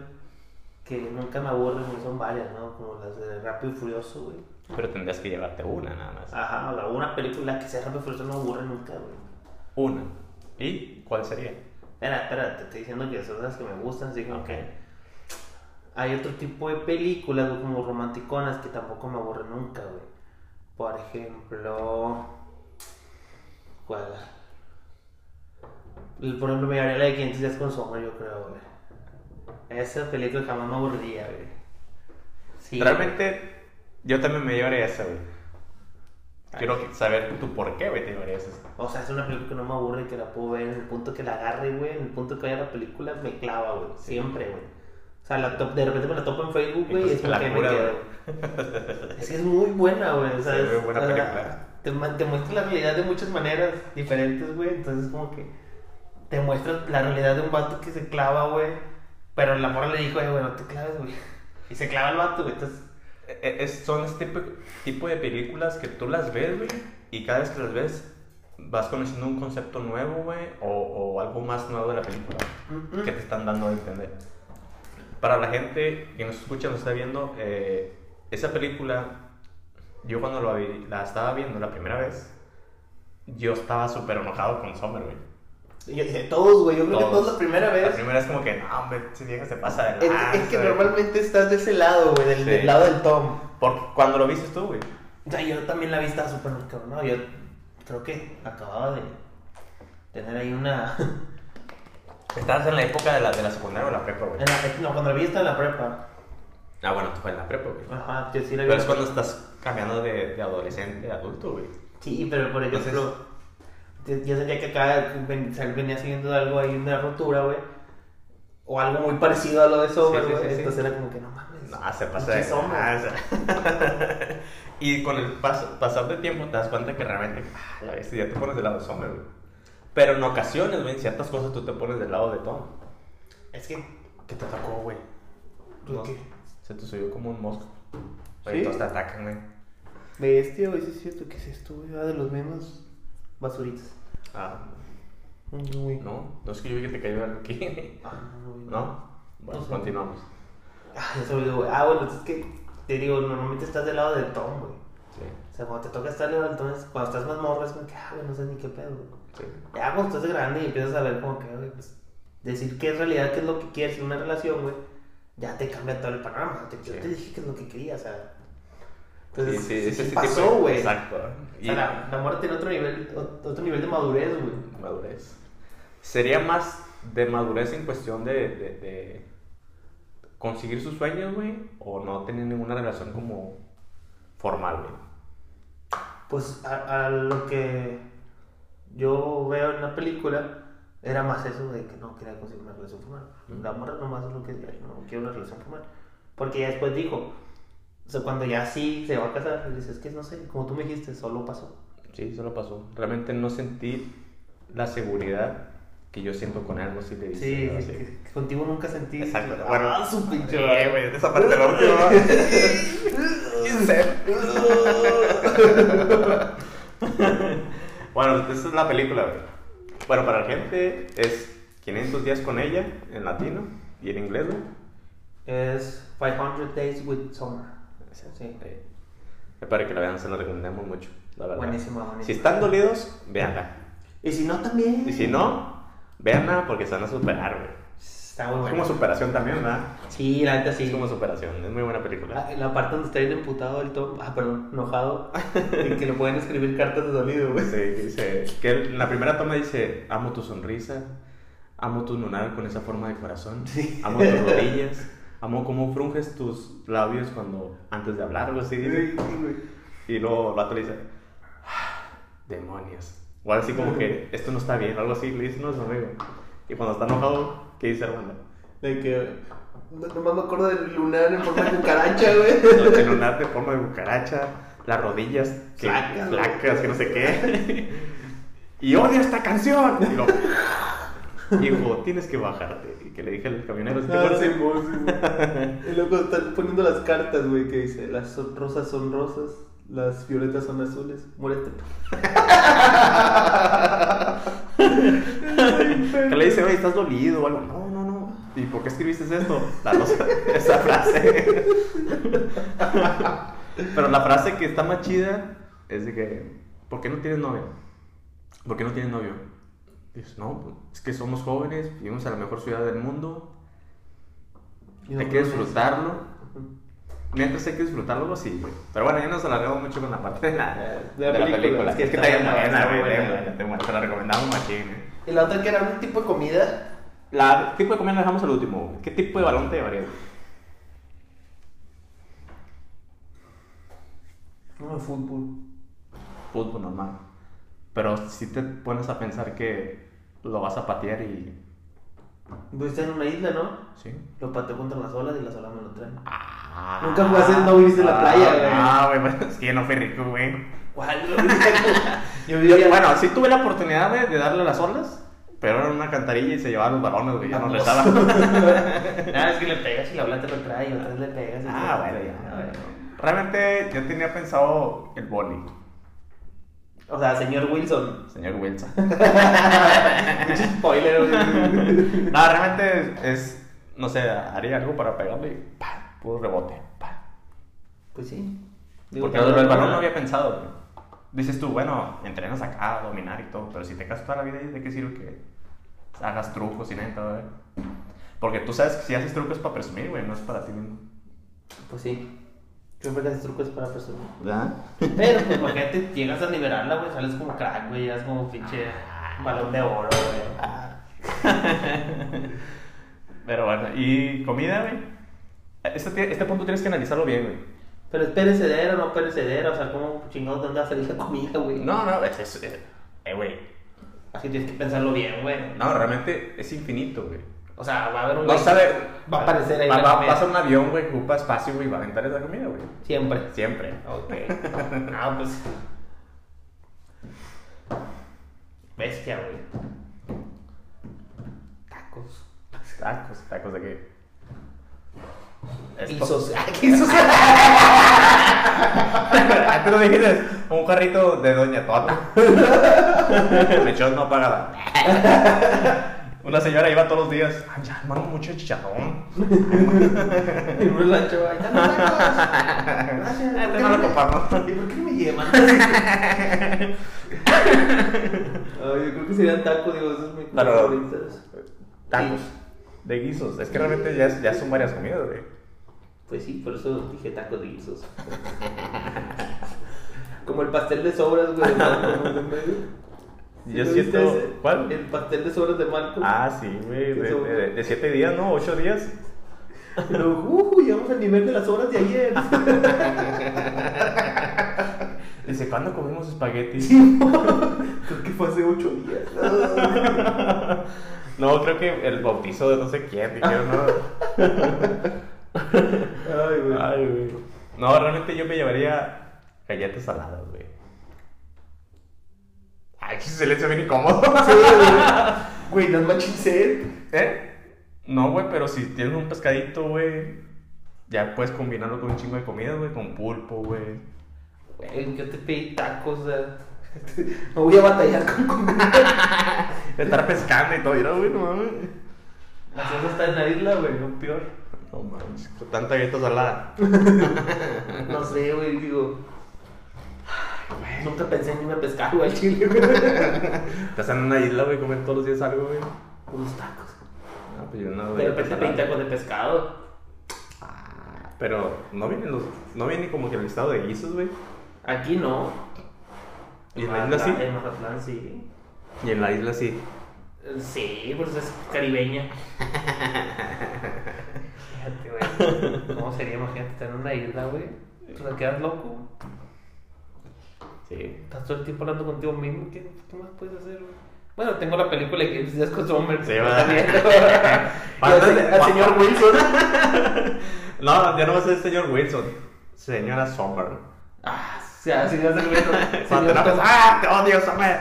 que nunca me aburren y son varias, ¿no? Como las de Rápido y Furioso, güey. Pero tendrías que llevarte una nada más. Ajá, la- una película que sea Rápido y Furioso no me aburre nunca, güey. Una. ¿Y cuál sería? Espera, espera, te estoy diciendo que son las que me gustan, así como Ok. que. Hay otro tipo de películas, güey, como romanticonas, que tampoco me aburren nunca, güey. Por ejemplo. ¿Cuál? El- Por ejemplo, me llevaría la de 500 días con sombra, yo creo, güey. Esa película jamás me aburriría, güey. Sí. Realmente, yo también me llevaría esa, güey. Quiero saber tu por qué, güey, te llevarías esa. O sea, es una película que no me aburre, que la puedo ver en el punto que la agarre, güey. En el punto que vaya la película, me clava, güey. Siempre, güey. O sea, la top- de repente me la topo en Facebook, güey, y es la que me quedo. Es que es muy buena, güey. O sea, Sí, es- muy buena película. Te, te muestra la realidad de muchas maneras diferentes, güey. Entonces, como que te muestra la realidad de un vato que se clava, güey. Pero la morra le dijo, eh, güey, no te claves, güey. Y se clava el vato, güey. Entonces, E- es- son este tipo, tipo de películas que tú las ves, güey, y cada vez que las ves vas conociendo un concepto nuevo, güey, o, o algo más nuevo de la película que te están dando a entender. Para la gente que nos escucha, nos está viendo, eh, esa película, yo cuando la, vi- la estaba viendo la primera vez, yo estaba súper enojado con Summer, güey. Dije, todos, güey. Yo creo que Todos. todos la primera La vez. primera es como que, no, hombre, ese viejo se pasa de Es, lanza, es que güey". normalmente estás de ese lado, güey, del, Sí. del lado del Tom. Porque cuando lo viste tú, güey. O sea, yo también la vi, estaba súper cabrón. No, yo creo que acababa de tener ahí una. Estabas en la época de la, de la secundaria o la prepa, güey. en la- no, cuando la vi estaba en la prepa. Ah, bueno, tú fue en la prepa, güey. Ajá, yo sí la vi. Pero es cuando estás cambiando de, de adolescente a adulto, güey. Sí, pero por ejemplo, yo sentía que acá venía siguiendo algo ahí, una rotura, güey. O algo muy parecido a lo de sí, güey. sí, sí. Entonces era como que no mames. No, se pasa de. Y con el pas- pasar de tiempo te das cuenta que realmente, ah, la bestia, ya te pones del lado de Summer, güey. Pero en ocasiones, güey, en ciertas cosas tú te pones del lado de Tom. Es que. ¿Qué te atacó, güey? ¿Tú No, qué? Se te subió como un mosco. Oye, todos te atacan, güey. Bestia, güey, sí es cierto. ¿Qué es esto, güey? Ah, de los mismos basuritas. Ah, Uy. no, no es que yo vi que te cayó aquí. Ah, no, ¿No? Bueno, No sé. continuamos. Ah, ya se olvidó, güey. Ah, bueno, es que te digo, normalmente estás del lado del Tom, güey. Sí, O sea, cuando te toca estar del lado del Tom, es- cuando estás más morro, es como que, ah, güey, no sé ni qué pedo, güey. sí. Ya cuando estás grande y empiezas a ver como que, güey, pues, decir qué es realidad, qué es lo que quieres en una relación, güey, ya te cambia todo el panorama. Te- Yo te dije qué es lo que quería, o sea. Sí, Entonces, sí, sí, sí pasó, güey. Exacto. O sea, la, la muerte tiene otro nivel, ot- otro nivel de madurez, güey. Madurez. Sería más de madurez en cuestión de, de, de conseguir sus sueños, güey, o no tener ninguna relación como formal, güey. Pues a, a lo que yo veo en la película era más eso de que no quería conseguir una relación formal. La morra nomás es lo que no quiero una relación formal. Porque ya después dijo, o sea, cuando ya sí se va a casar, le dices, es que no sé, como tú me dijiste, solo pasó. Sí, solo pasó. Realmente no sentí la seguridad que yo siento con algo si le dice. Sí, sí, que- que contigo nunca sentí. Exacto. Ah, Bueno, su pinche sí, madre. güey, esa parte la última. Bueno, esa es la película, güey. Bueno, para la gente es 500 días con ella en latino y en inglés, güey. Es 500 Days with Summer. Sí. Eh, Para que la vean, se la recomendamos mucho, la verdad. Buenísima, buenísima. Si están dolidos, véanla. Y si no, también. Y si no, véanla porque se van a superar, güey. Está muy Es bueno. como superación también, ¿verdad? Sí, la neta sí. Es como superación, es muy buena película. Ah, en la parte donde está bien emputado el Tom, ah, perdón, enojado, y que le pueden escribir cartas de dolido, güey. Sí, dice, que en la primera toma dice, amo tu sonrisa, amo tu lunar con esa forma de corazón, amo tus rodillas, amo cómo frunges tus labios cuando, antes de hablar, algo así, dice. Y luego el le dice, "Ah, demonios, O así como que esto no está bien, algo así, le dice no su amigo. Y cuando está enojado, ¿qué dice Armando? De que. No, nomás me acuerdo del lunar en forma de cucaracha, güey. El lunar de forma de cucaracha, las rodillas que- flacas, que no sé qué. Y odio esta canción. Y lo- Hijo, tienes que bajarte. Y que le dije al camionero, ¿sí te Ah, sí, vos, sí. Y luego están poniendo las cartas, güey, que dice: Las rosas son rosas, las violetas son azules. Muérete. Que le dice, oye, estás dolido o algo. No, no, no. ¿Y por qué escribiste esto? La rosa- esa frase. Pero la frase que está más chida es de que, ¿por qué no tienes novio? ¿Por qué no tienes novio? Dices, no, pues, es que somos jóvenes, vivimos en la mejor ciudad del mundo, Y no hay que disfrutarlo. Mientras hay que disfrutarlo, algo así, güey. Pero bueno, ya nos alargamos mucho con la parte de la, De la película. Es que, Es que está bien buena, güey. Te la recomendamos machín. Y la otra que era un tipo de comida. La tipo de comida la dejamos al último. güey. ¿Qué tipo de balón te llevarías? No, fútbol. Fútbol normal. Pero si te pones a pensar que lo vas a patear y. Pues está en una isla, ¿no? Sí. Lo pateo contra las olas y las olas me lo traen. Ah, Nunca jugaste, no viviste en la playa, güey. Ah, güey, pues, es que yo no fui rico, güey. ¿Cuál? Yo vivía. Bueno, sí tuve la oportunidad de, de darle las olas, pero era una cantarilla y se llevaban los balones, güey. Ya no Vamos. restaba. Ah, es que le pegas y la ola te lo trae y otra vez le pegas. y ah, bueno, ya. Ah. Realmente yo tenía pensado el boli, O sea, señor Wilson. señor Wilson. Mucho spoiler. No, realmente es, es, no sé, haría algo para pegarle y puro rebote. Pues sí. Digo, Porque lo del balón no había pensado. Dices tú, bueno, entrenas acá, a dominar y todo, pero si te casas toda la vida, ¿de qué sirve que hagas trucos y nada? güey? Porque tú sabes que si haces trucos es para presumir, güey, no es para ti mismo. Pues sí. Siempre que haces trucos para presumir. ¿Verdad? Pero, pues, imagínate, llegas a nivelarla, güey, sales como crack, güey, llegas como pinche balón de oro, güey. Pero bueno, y comida, güey. Este, este punto tienes que analizarlo bien, güey. Pero es perecedera o no perecedera, o sea, ¿cómo chingados de dónde va a salir la comida, güey? No, no, es, es- es- eh, güey. Así tienes que pensarlo bien, güey. No, realmente es infinito, güey. O sea, va a haber un sabe. Va a aparecer ahí Va, va- comida. pasa un avión, güey, ocupa espacio, güey, va a aventar esa comida, güey. Siempre. Siempre. Ok. Ah, pues. Bestia, güey. Tacos. Tacos, tacos de qué. Guisos. Ah, guisos. Tú lo dijiste, un carrito de Doña Tota. Mechón no pagada. Una señora iba todos los días. Ay, ya, hermano, mucho chicharrón. Lancho, ay, dame tacos. Gracias. Ah, ¿por te qué no lo me- comparto. ¿Y por qué me llevan? Ay, yo creo que serían tacos, digo, esos me Pero- favoritos. Tacos. De guisos. Es que realmente ya, ya son varias comidas, güey. Pues sí, por eso dije tacos de guisos. Como el pastel de sobras, güey, Yo siento- ese? ¿cuál? El pastel de sobras de Malcolm. Ah, sí, güey. ¿Qué De, de- de siete días, ¿no? Ocho días. Luego, uh, llegamos al nivel de las obras de ayer. Dice, ¿cuándo comimos espaguetis? Creo que fue hace ocho días. No, creo que el bautizo de no sé quién, dijeron, no. Ay, güey. Ay, güey. No, realmente yo me llevaría galletas saladas, güey. Ay, qué silencio bien incómodo. Sí, güey. Güey, no es machín sed. ¿Eh? No, güey, pero si tienes un pescadito, güey, ya puedes combinarlo con un chingo de comida, güey, con pulpo, güey. Güey, yo te pedí tacos, o sea. No voy a batallar con comida. Estar pescando y todo, mira, güey, no mames. Así eso está en la isla, güey, no peor. No mames, con tanta galleta salada. No sé, güey, digo. Nunca pensé en irme a pescar, güey, al chile, güey. Estás en una isla, güey, comer todos los días algo, güey. Unos tacos. No, pues yo no, De güey, repente salada. 20 tacos de pescado. Ah, Pero no vienen los. No viene como que el listado de guisos, güey. Aquí no. Y en la isla sí. En Mazatlán sí. Y en la isla sí. Sí, pues es caribeña. Fíjate, güey. ¿Cómo sería, imagínate, estar en una isla, güey? Sea, quedas loco. Sí. Estás todo el tiempo hablando contigo mismo. ¿Qué, qué más puedes hacer? Bueno, tengo la película que es con Sommer. Sí. Y al se- señor Wilson. No, ya no va a ser señor Wilson. Señora Sommer. Ah, o sea, señor Wilson. Cuando te enojas, ¡ah! ¡Te odio, Sommer!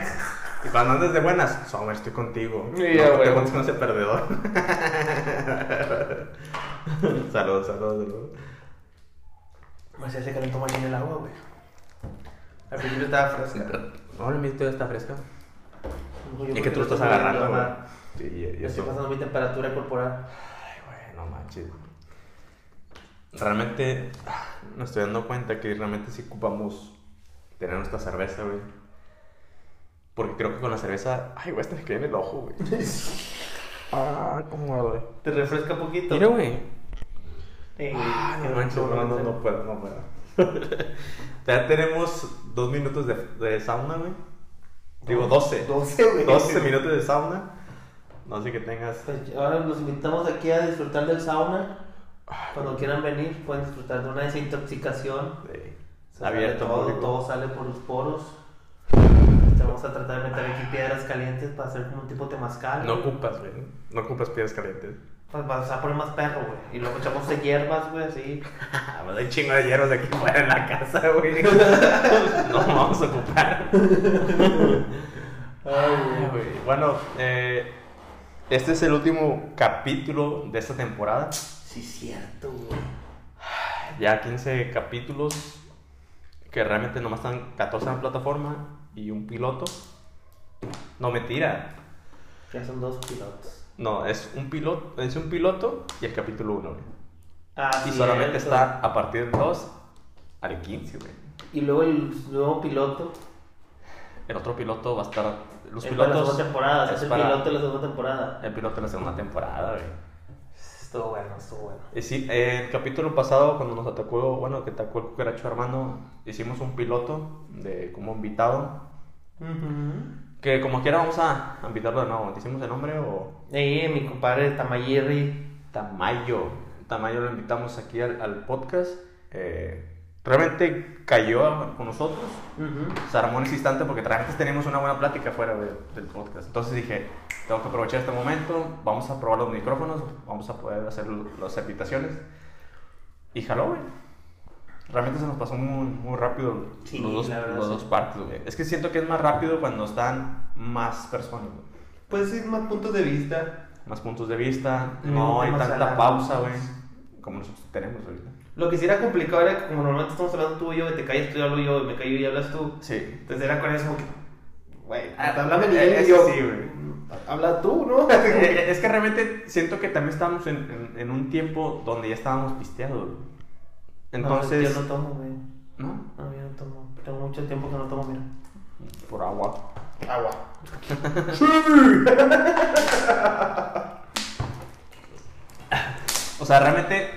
Y cuando andes de buenas, Sommer, estoy contigo. Sí, no, ya, te güey. juntes con ese perdedor. saludos, saludos, saludos. Pues ya se calentó machín el agua, güey. Al principio estaba fresca. No, el mío todavía está fresca. No, Y que tú lo estás estoy agarrando, güey. nada. Sí, y, y Estoy pasando mi temperatura corporal. Ay, güey, no manches. Realmente ah, me estoy dando cuenta que realmente sí ocupamos tener nuestra cerveza, güey. Porque creo que con la cerveza. Ay, güey, hasta me quedé en el ojo, güey. ah, cómo güey. ¿Te refresca poquito? Mira, güey. Ey, Ah, no manches, no, no, no puedo, no puedo. ya tenemos dos minutos de, de sauna, güey. Digo, 12. 12, güey. 12 minutos de sauna. No sé que tengas. Pues ahora los invitamos aquí a disfrutar del sauna. Cuando quieran venir, pueden disfrutar de una desintoxicación. Sale abierto. todo, público. todo sale por los poros. Te vamos a tratar de meter aquí piedras calientes para hacer como un tipo temazcal. No ocupas, güey. No ocupas piedras calientes. Pues vas a poner más perro, güey. Y luego echamos de hierbas, güey, así. Pues hay chingo de hierbas aquí fuera en la casa, güey. no vamos a ocupar. Ay, güey. Bueno, eh, este es el último capítulo de esta temporada. Sí, cierto, güey. Ya 15 capítulos que realmente nomás están 14 en plataforma y un piloto. No, mentira. Ya son dos pilotos. No, es un piloto, es un piloto y el capítulo 1, güey. Ah, Y cierto. solamente está a partir del 2 al 15, güey. Y luego el nuevo piloto. El otro piloto va a estar. Los es para la pilotos. segunda temporada. es Es el para- piloto de la segunda temporada. El piloto de la segunda temporada, güey. Estuvo bueno, estuvo bueno. Y sí, eh, el capítulo pasado, cuando nos atacó, bueno, que atacó el cucaracho hermano, hicimos un piloto de como invitado. Que como quiera vamos a invitarlo de nuevo. ¿Decimos el nombre o.? Eh, mi compadre Tamayirri. Tamayo. Tamayo lo invitamos aquí al, al podcast. Eh, realmente cayó con nosotros. Se armó en ese instante porque antes teníamos una buena plática fuera de- del podcast. Entonces dije, tengo que aprovechar este momento, vamos a probar los micrófonos, vamos a poder hacer las invitaciones. Y jaló, güey. Realmente se nos pasó muy, muy rápido Sí, los, dos, verdad, los sí. dos partes, güey. Es que siento que es más rápido cuando están más personas, güey. Pues sí, más puntos de vista. Más puntos de vista, Mm, no hay tanta pausa, güey, como nosotros tenemos ahorita. Lo que sí era complicado era que como normalmente estamos hablando tú y yo, y te callas tú y hablo yo, y me callo y hablas tú. Sí. Entonces era con eso como que, güey, Ah, háblame eh, bien y yo. sí, güey. Habla tú, ¿no? Eh, es que realmente siento que también estábamos en, en- en un tiempo donde ya estábamos pisteados. güey. Entonces, No, yo no tomo, güey. ¿no? No, yo no tomo. Tengo mucho tiempo que no tomo, mira. Por agua. Agua. O sea, realmente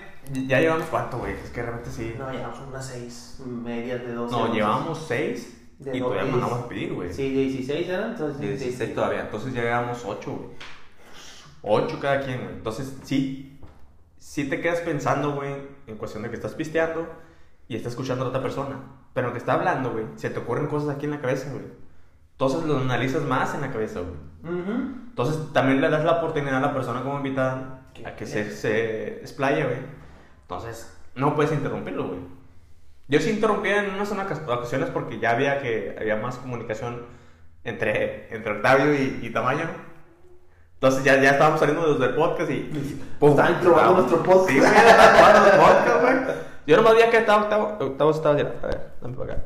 ya llevamos cuánto, güey. Es que realmente sí. No, llevamos unas seis medias de 12. No, onzas. llevábamos seis De y todavía mandamos a pedir, güey. Sí, 16 eran, entonces 16 todavía. Entonces ya llevamos 8, güey. 8 cada quien, güey. Entonces, sí. Sí te quedas pensando, güey, en cuestión de que estás pisteando y estás escuchando a otra persona. Pero aunque está hablando, güey, se te ocurren cosas aquí en la cabeza, güey. Entonces lo analizas más en la cabeza, güey. Entonces también le das la oportunidad a la persona como invitada a que se, se explaye, güey. Entonces, no puedes interrumpirlo, güey. Yo sí interrumpía en unas ocas- ocasiones porque ya había que había más comunicación entre, entre Octavio y, y Tamayo. Entonces ya, ya estábamos saliendo desde el podcast y... Estaban probando nuestro podcast. Sí, güey, estaban probando el podcast, güey. Yo nomás veía que estaba Octavio, Octavio estaba... A ver, dame para acá.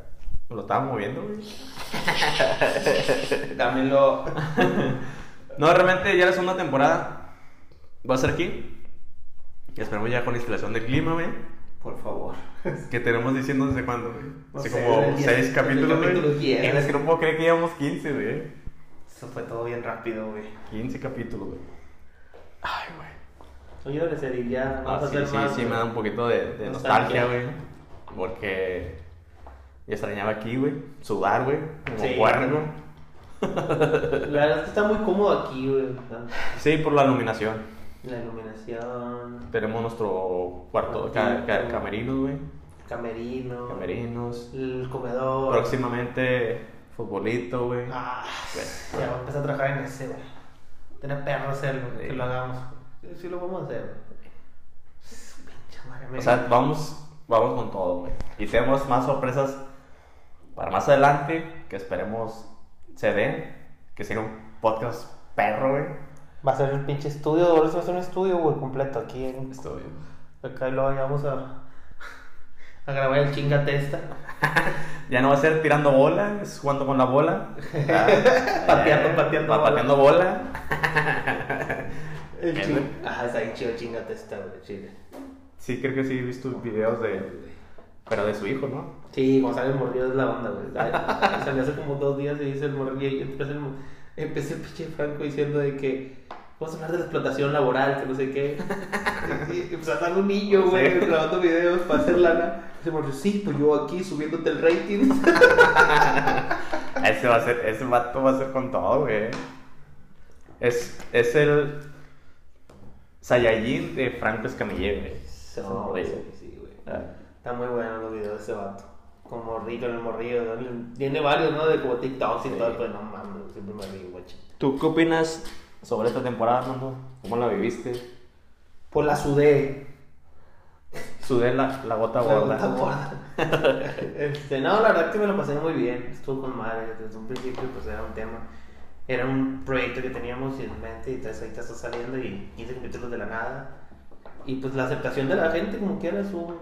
Me lo estaba moviendo, güey. Dámelo. No, realmente ya la segunda temporada va a ser aquí. Y esperemos ya con la instalación del clima, güey. Por favor. Que tenemos diciendo desde cuándo, güey. No Así sé, como el diez- 6 el capítulos, güey. Es que no puedo creer que llevamos 15, güey. Eso fue todo bien rápido, güey. 15 capítulos, güey. Ay, güey. Oye, ahora sería ya. Ah, Vamos a sí, hacer sí, más. sí, me da un poquito de, de Nostalgia. nostalgia, güey. Porque ya extrañaba aquí, güey. Sudar, güey. Como Sí. puerco. La verdad es que está muy cómodo aquí, güey. Sí, por la iluminación. La iluminación. Tenemos nuestro cuarto, ca, ca- camerino, güey. Camerino. camerinos. El comedor. Próximamente, futbolito, güey. Ah, Güey. ya voy a empezar a trabajar en ese, güey. Tener perro hacerlo, Sí. que lo hagamos. Sí, lo vamos a hacer, güey. Pinche madre, me- O sea, vamos, vamos con todo, güey. Y tenemos más sorpresas para más adelante que esperemos se den. Que sea un podcast perro, güey. Va a ser el pinche estudio, ahora sí va a ser un estudio, güey, completo aquí en... Estoy. Acá y luego ya vamos a... A grabar el chinga testa. Ya no va a ser tirando bola, es jugando con la bola. Pateando, pateando va bola. Pateando bola. El Bien, ching... Ah, está bien chido chinga testa, güey, chile. Sí, creo que sí he visto videos de. Pero de su hijo, ¿no? Sí, el morrillo es la onda, güey. Salió hace como dos días y dice el morrillo y empecé el, empecé el pinche Franco diciendo de que vamos a hablar de la explotación laboral, que no sé qué. Y, y empezó a un niño, güey, grabando videos para hacer lana. Pues yo aquí subiéndote el rating. Ese va a ser, ese vato va a ser con todo, güey. Es, es el Saiyajin de Franco Escamilla, güey. No, sí, güey. Ah, Está muy bueno los videos de ese vato. Con morrillo, en el morrillo. ¿no? Tiene varios, ¿no? De como TikToks y Sí. todo, pero no mames, siempre me río, guachi. ¿Tú qué opinas sobre esta temporada, Armando? ¿Cómo la viviste? Por la sudé. Sudé la, la gota La gorda. gota gorda. este, no, la verdad que me lo pasé muy bien. Estuvo con madre. Desde un principio, pues era un tema. Era un proyecto que teníamos en mente y entonces ahorita está saliendo y 15 capítulos de la nada. Y pues la aceptación de la gente, como quiera, estuvo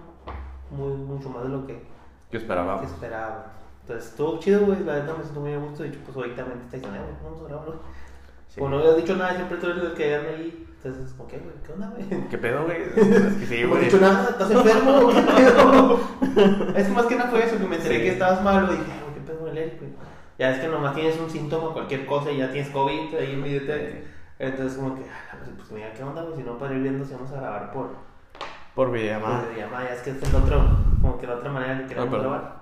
muy, mucho más de lo que, ¿Qué esperaba? que esperaba. Entonces estuvo chido, güey. La verdad me siento muy a gusto. De hecho, pues ahorita me está diciendo, "Eh, güey, vamos a grabarlo. Sí. Como no había dicho nada, siempre tú eres el que anda ahí. Entonces, como, ¿qué, güey? ¿Qué onda, güey? ¿Qué pedo, güey? Es que sí, No he güey. dicho nada, ¿estás enfermo? ¿Qué pedo? es que más que nada fue eso, que me enteré Sí. que estabas malo y dije, "Ay, ¿qué pedo con el Eric, güey?". Ya es que nomás tienes un síntoma, cualquier cosa y ya tienes COVID ahí en. Entonces, como que, ah, pues, mira, ¿qué onda, güey? Si no, para ir viendo si vamos a grabar por, Por por videollamada. videollamada. Ya es que es la otra, como que la otra manera que queremos pero- grabar.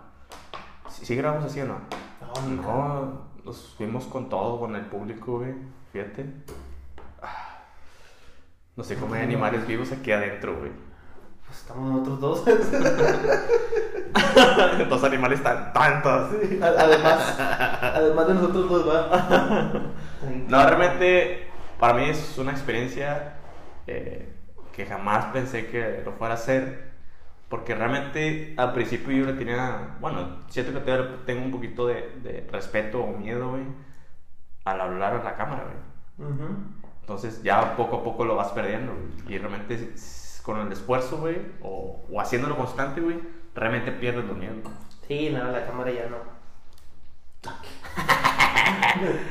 ¿Sí, sí grabamos así o no? No, nunca. No, nos fuimos con todo, con el público, güey. Fíjate. No sé cómo hay animales vivos aquí adentro, güey. Pues estamos nosotros dos. Dos animales tan tantos. además, además de nosotros dos, va. No, realmente para mí es una experiencia eh, que jamás pensé que lo fuera a hacer. Porque realmente al principio yo le tenía, bueno, siento que tengo un poquito de, de respeto o miedo, güey, al hablar a la cámara, güey. Ujú. Entonces ya poco a poco lo vas perdiendo, güey. Y realmente s- con el esfuerzo, güey, o, o haciéndolo constante, güey, realmente pierdes los miedos. Sí, no, la cámara ya no.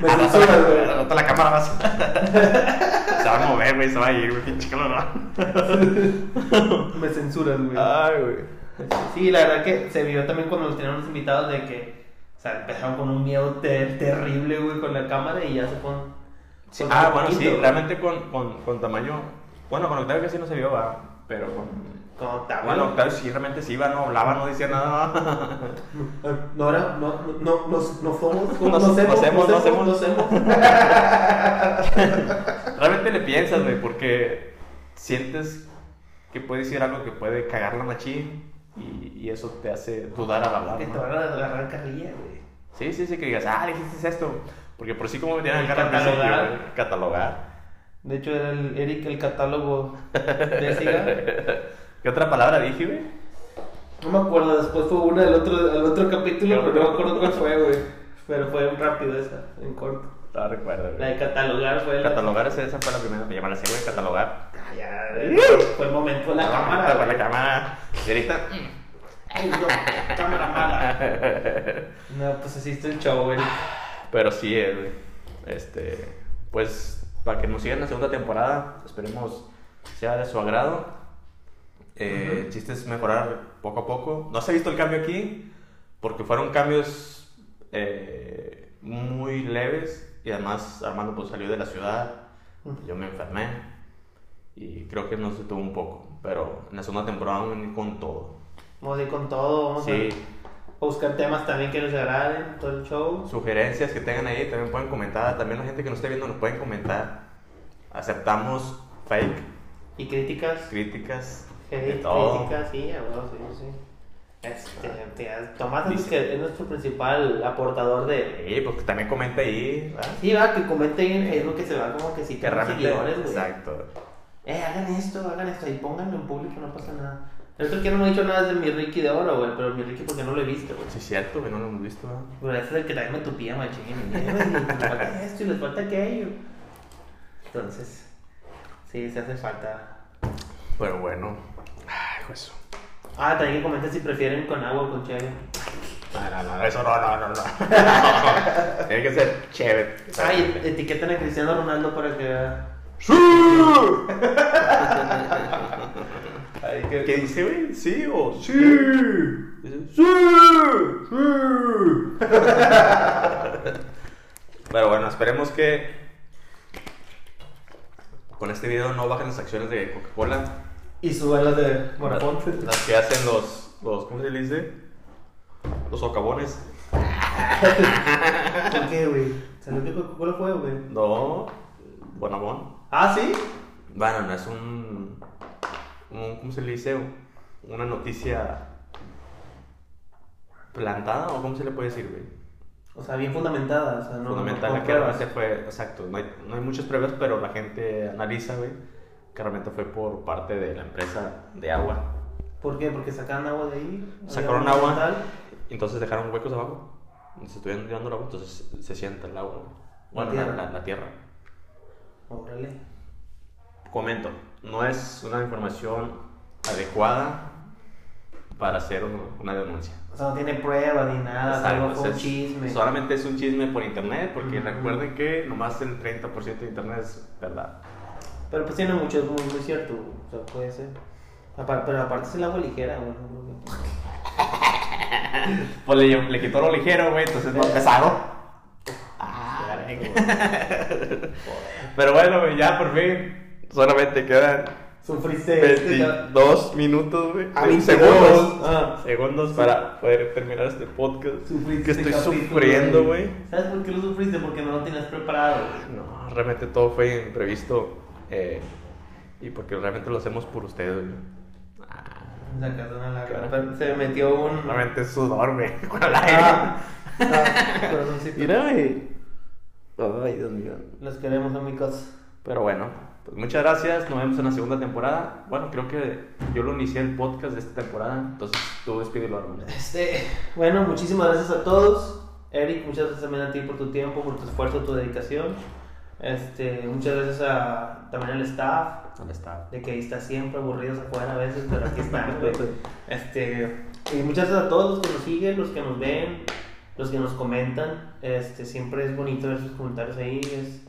Me Ah, censura, no, güey. no, la cámara a... se va a mover, güey, se va a ir, güey, pinche calor. Me censuras, güey. Ay, güey. Sí, la verdad que se vio también cuando nos teníamos invitados de que, o sea, empezaron con un miedo ter- terrible, güey, con la cámara y ya se pon... Sí, con ah, bueno, sí, realmente con, con, con tamaño. Bueno, con Octavio casi no se vio, va. Pero con. Como está, Bueno, Octavio sí realmente sí iba, no hablaba, no decía nada. No, era, no, no, no, nos, no somos, Nos- nos hemos, nos hemos, nos hemos, nos hemos. realmente le piensas, güey, porque sientes que puede decir algo que puede cagar la machín y, y eso te hace dudar al hablar. Te ¿no? van a agarrar carrilla, güey. Sí, sí, sí, que digas, ah, dijiste esto. Porque por sí, como me cara al principio, catalogar. catalogar. De hecho, era el Eric el catálogo de Siga. ¿Qué otra palabra dije, güey? No me acuerdo, después fue una del otro, del otro capítulo, pero no me acuerdo cuál fue, güey. Pero fue rápido esa, en corto. No recuerdo, La güey. de catalogar fue la... Catalogar, esa esa fue la primera, me llaman así, güey, catalogar. Ah, ya, fue el momento de la cámara. Con la cámara. Y ahorita. Ay, no, cámara mala. No, pues así está el show, güey. Pero sí, eh. Este. Pues, para que nos sigan la segunda temporada, esperemos sea de su agrado. Eh, Ujú. El chiste es mejorar poco a poco. No se ha visto el cambio aquí, porque fueron cambios eh, muy leves. Y además, Armando pues, salió de la ciudad. Yo me enfermé. Y creo que nos detuvo un poco. Pero en la segunda temporada vamos a venir con todo. Vamos a ir con todo, vamos Sí. a buscar temas también que les agraden, todo el show. sugerencias que tengan ahí también pueden comentar. También la gente que nos esté viendo nos pueden comentar. Aceptamos fake, Y críticas. críticas, críticas, sí, a huevo, sí, sí. Este, tía, Tomás es, que es nuestro principal aportador de. Sí, porque también comente ahí, ¿verdad? Sí, va, que comente ahí en Facebook que se va como que si Que seguidores, güey. Exacto. Eh, hagan esto, hagan esto, y pónganlo en público, no pasa nada. El otro que no me ha dicho nada es de mi Ricky de oro, güey, pero mi Ricky porque no lo he visto, güey. Sí, es cierto, que no lo hemos visto, ¿verdad? Pero ese es el que también me tupía, machín. les falta esto y les falta aquello. Entonces, sí, se hace falta. Pero bueno. Ay, eso. Ah, también que comenten si prefieren con agua o con cheve. No, no, no, eso no, no, no, no. Tiene que ser chévere. Ay, etiqueten a Cristiano Ronaldo para que vea. ¡Sí! Ay, que- ¿Qué dice, güey? ¿Sí o sí? Dice, ¡Sí! Pero bueno, esperemos que con este video no bajen las acciones de Coca-Cola. Y suban las de Morafonte. Las que hacen los, los, ¿cómo se dice? Los socavones. ¿Por qué, güey? ¿Salió que Coca-Cola fue, güey? No, Bonabón. Ah, sí. Bueno, no es un, un, ¿cómo se le dice? Una noticia plantada o cómo se le puede decir, güey. O sea, bien fundamentada. O sea, no, Fundamental, no, la que realmente fue, exacto, no hay, no hay muchas pruebas, pero la gente analiza, güey, que realmente fue por parte de la empresa de agua. ¿Por qué? Porque sacaron agua de ahí. Sacaron agua. Entonces dejaron huecos abajo, se estuvieron tirando el agua, entonces se sienta el agua, güey. La Bueno, la, tierra. la- la tierra. Órale. Comento, no es una información adecuada para hacer un- una denuncia. O sea, no tiene prueba ni nada. Exacto, Algo fue un chisme. Solamente es un chisme por internet, porque recuerden que nomás el 30% de internet es verdad. Pero pues tiene mucho, es muy, muy cierto. O sea, puede ser. Pero aparte es el agua ligera, güey. no creo que- Pues le, le quitó lo ligero, güey, entonces más pesado. Pero bueno, ya por fin. Solamente quedan Sufriste este, ca- 22 minutos, güey. Ah, 22. Segundos. Ah. Segundos para poder terminar este podcast. Sufriste que estoy este capítulo, sufriendo, güey. ¿Sabes por qué lo sufriste? Porque no lo tenías preparado. No, realmente todo fue imprevisto. eh, y porque realmente lo hacemos por ustedes, güey. Ah, Sacaste una lágrima. Claro. Pero Se me metió un. Realmente es sudor, güey. Con el aire. Ah, ah, corazoncito. Mira, güey. Ay, Dios mío. Los queremos, amigos. Pero bueno, pues muchas gracias. Nos vemos en la segunda temporada. Bueno, creo que yo lo inicié el podcast de esta temporada. Entonces tú despídelo, hermano. Este, bueno, muchísimas gracias a todos. Eric, muchas gracias también a ti por tu tiempo, por tu esfuerzo, tu dedicación. Este, muchas gracias a, también al staff, ¿Dónde está? de que ahí está siempre aburridos afuera a veces, pero aquí están, güey. Este, y muchas gracias a todos los que nos siguen, los que nos ven, los que nos comentan. Este, siempre es bonito ver sus comentarios ahí, es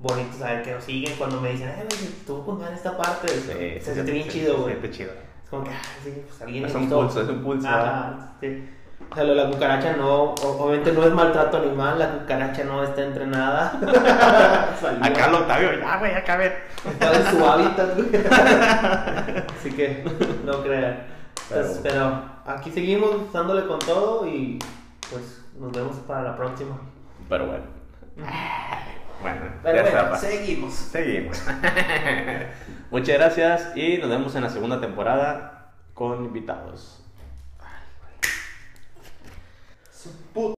bonito saber que nos siguen cuando me dicen, ay, estuvo con mal esta parte. se siente bien chido, güey. Se siente chido. Es como que, ah, sí, pues alguien Es un gustó. pulso, es un pulso. Ajá, sí. O sea, lo de la cucaracha no, obviamente no es maltrato animal, la cucaracha no está entrenada. Acá el Octavio, ya, güey, acá ver. Está en su hábitat, güey. Así que no crean. Entonces, Pero- pero aquí seguimos dándole con todo y pues nos vemos para la próxima. Pero bueno. Bueno, Pero ya bueno, está. pa. seguimos. Seguimos. Muchas gracias y nos vemos en la segunda temporada con invitados. Su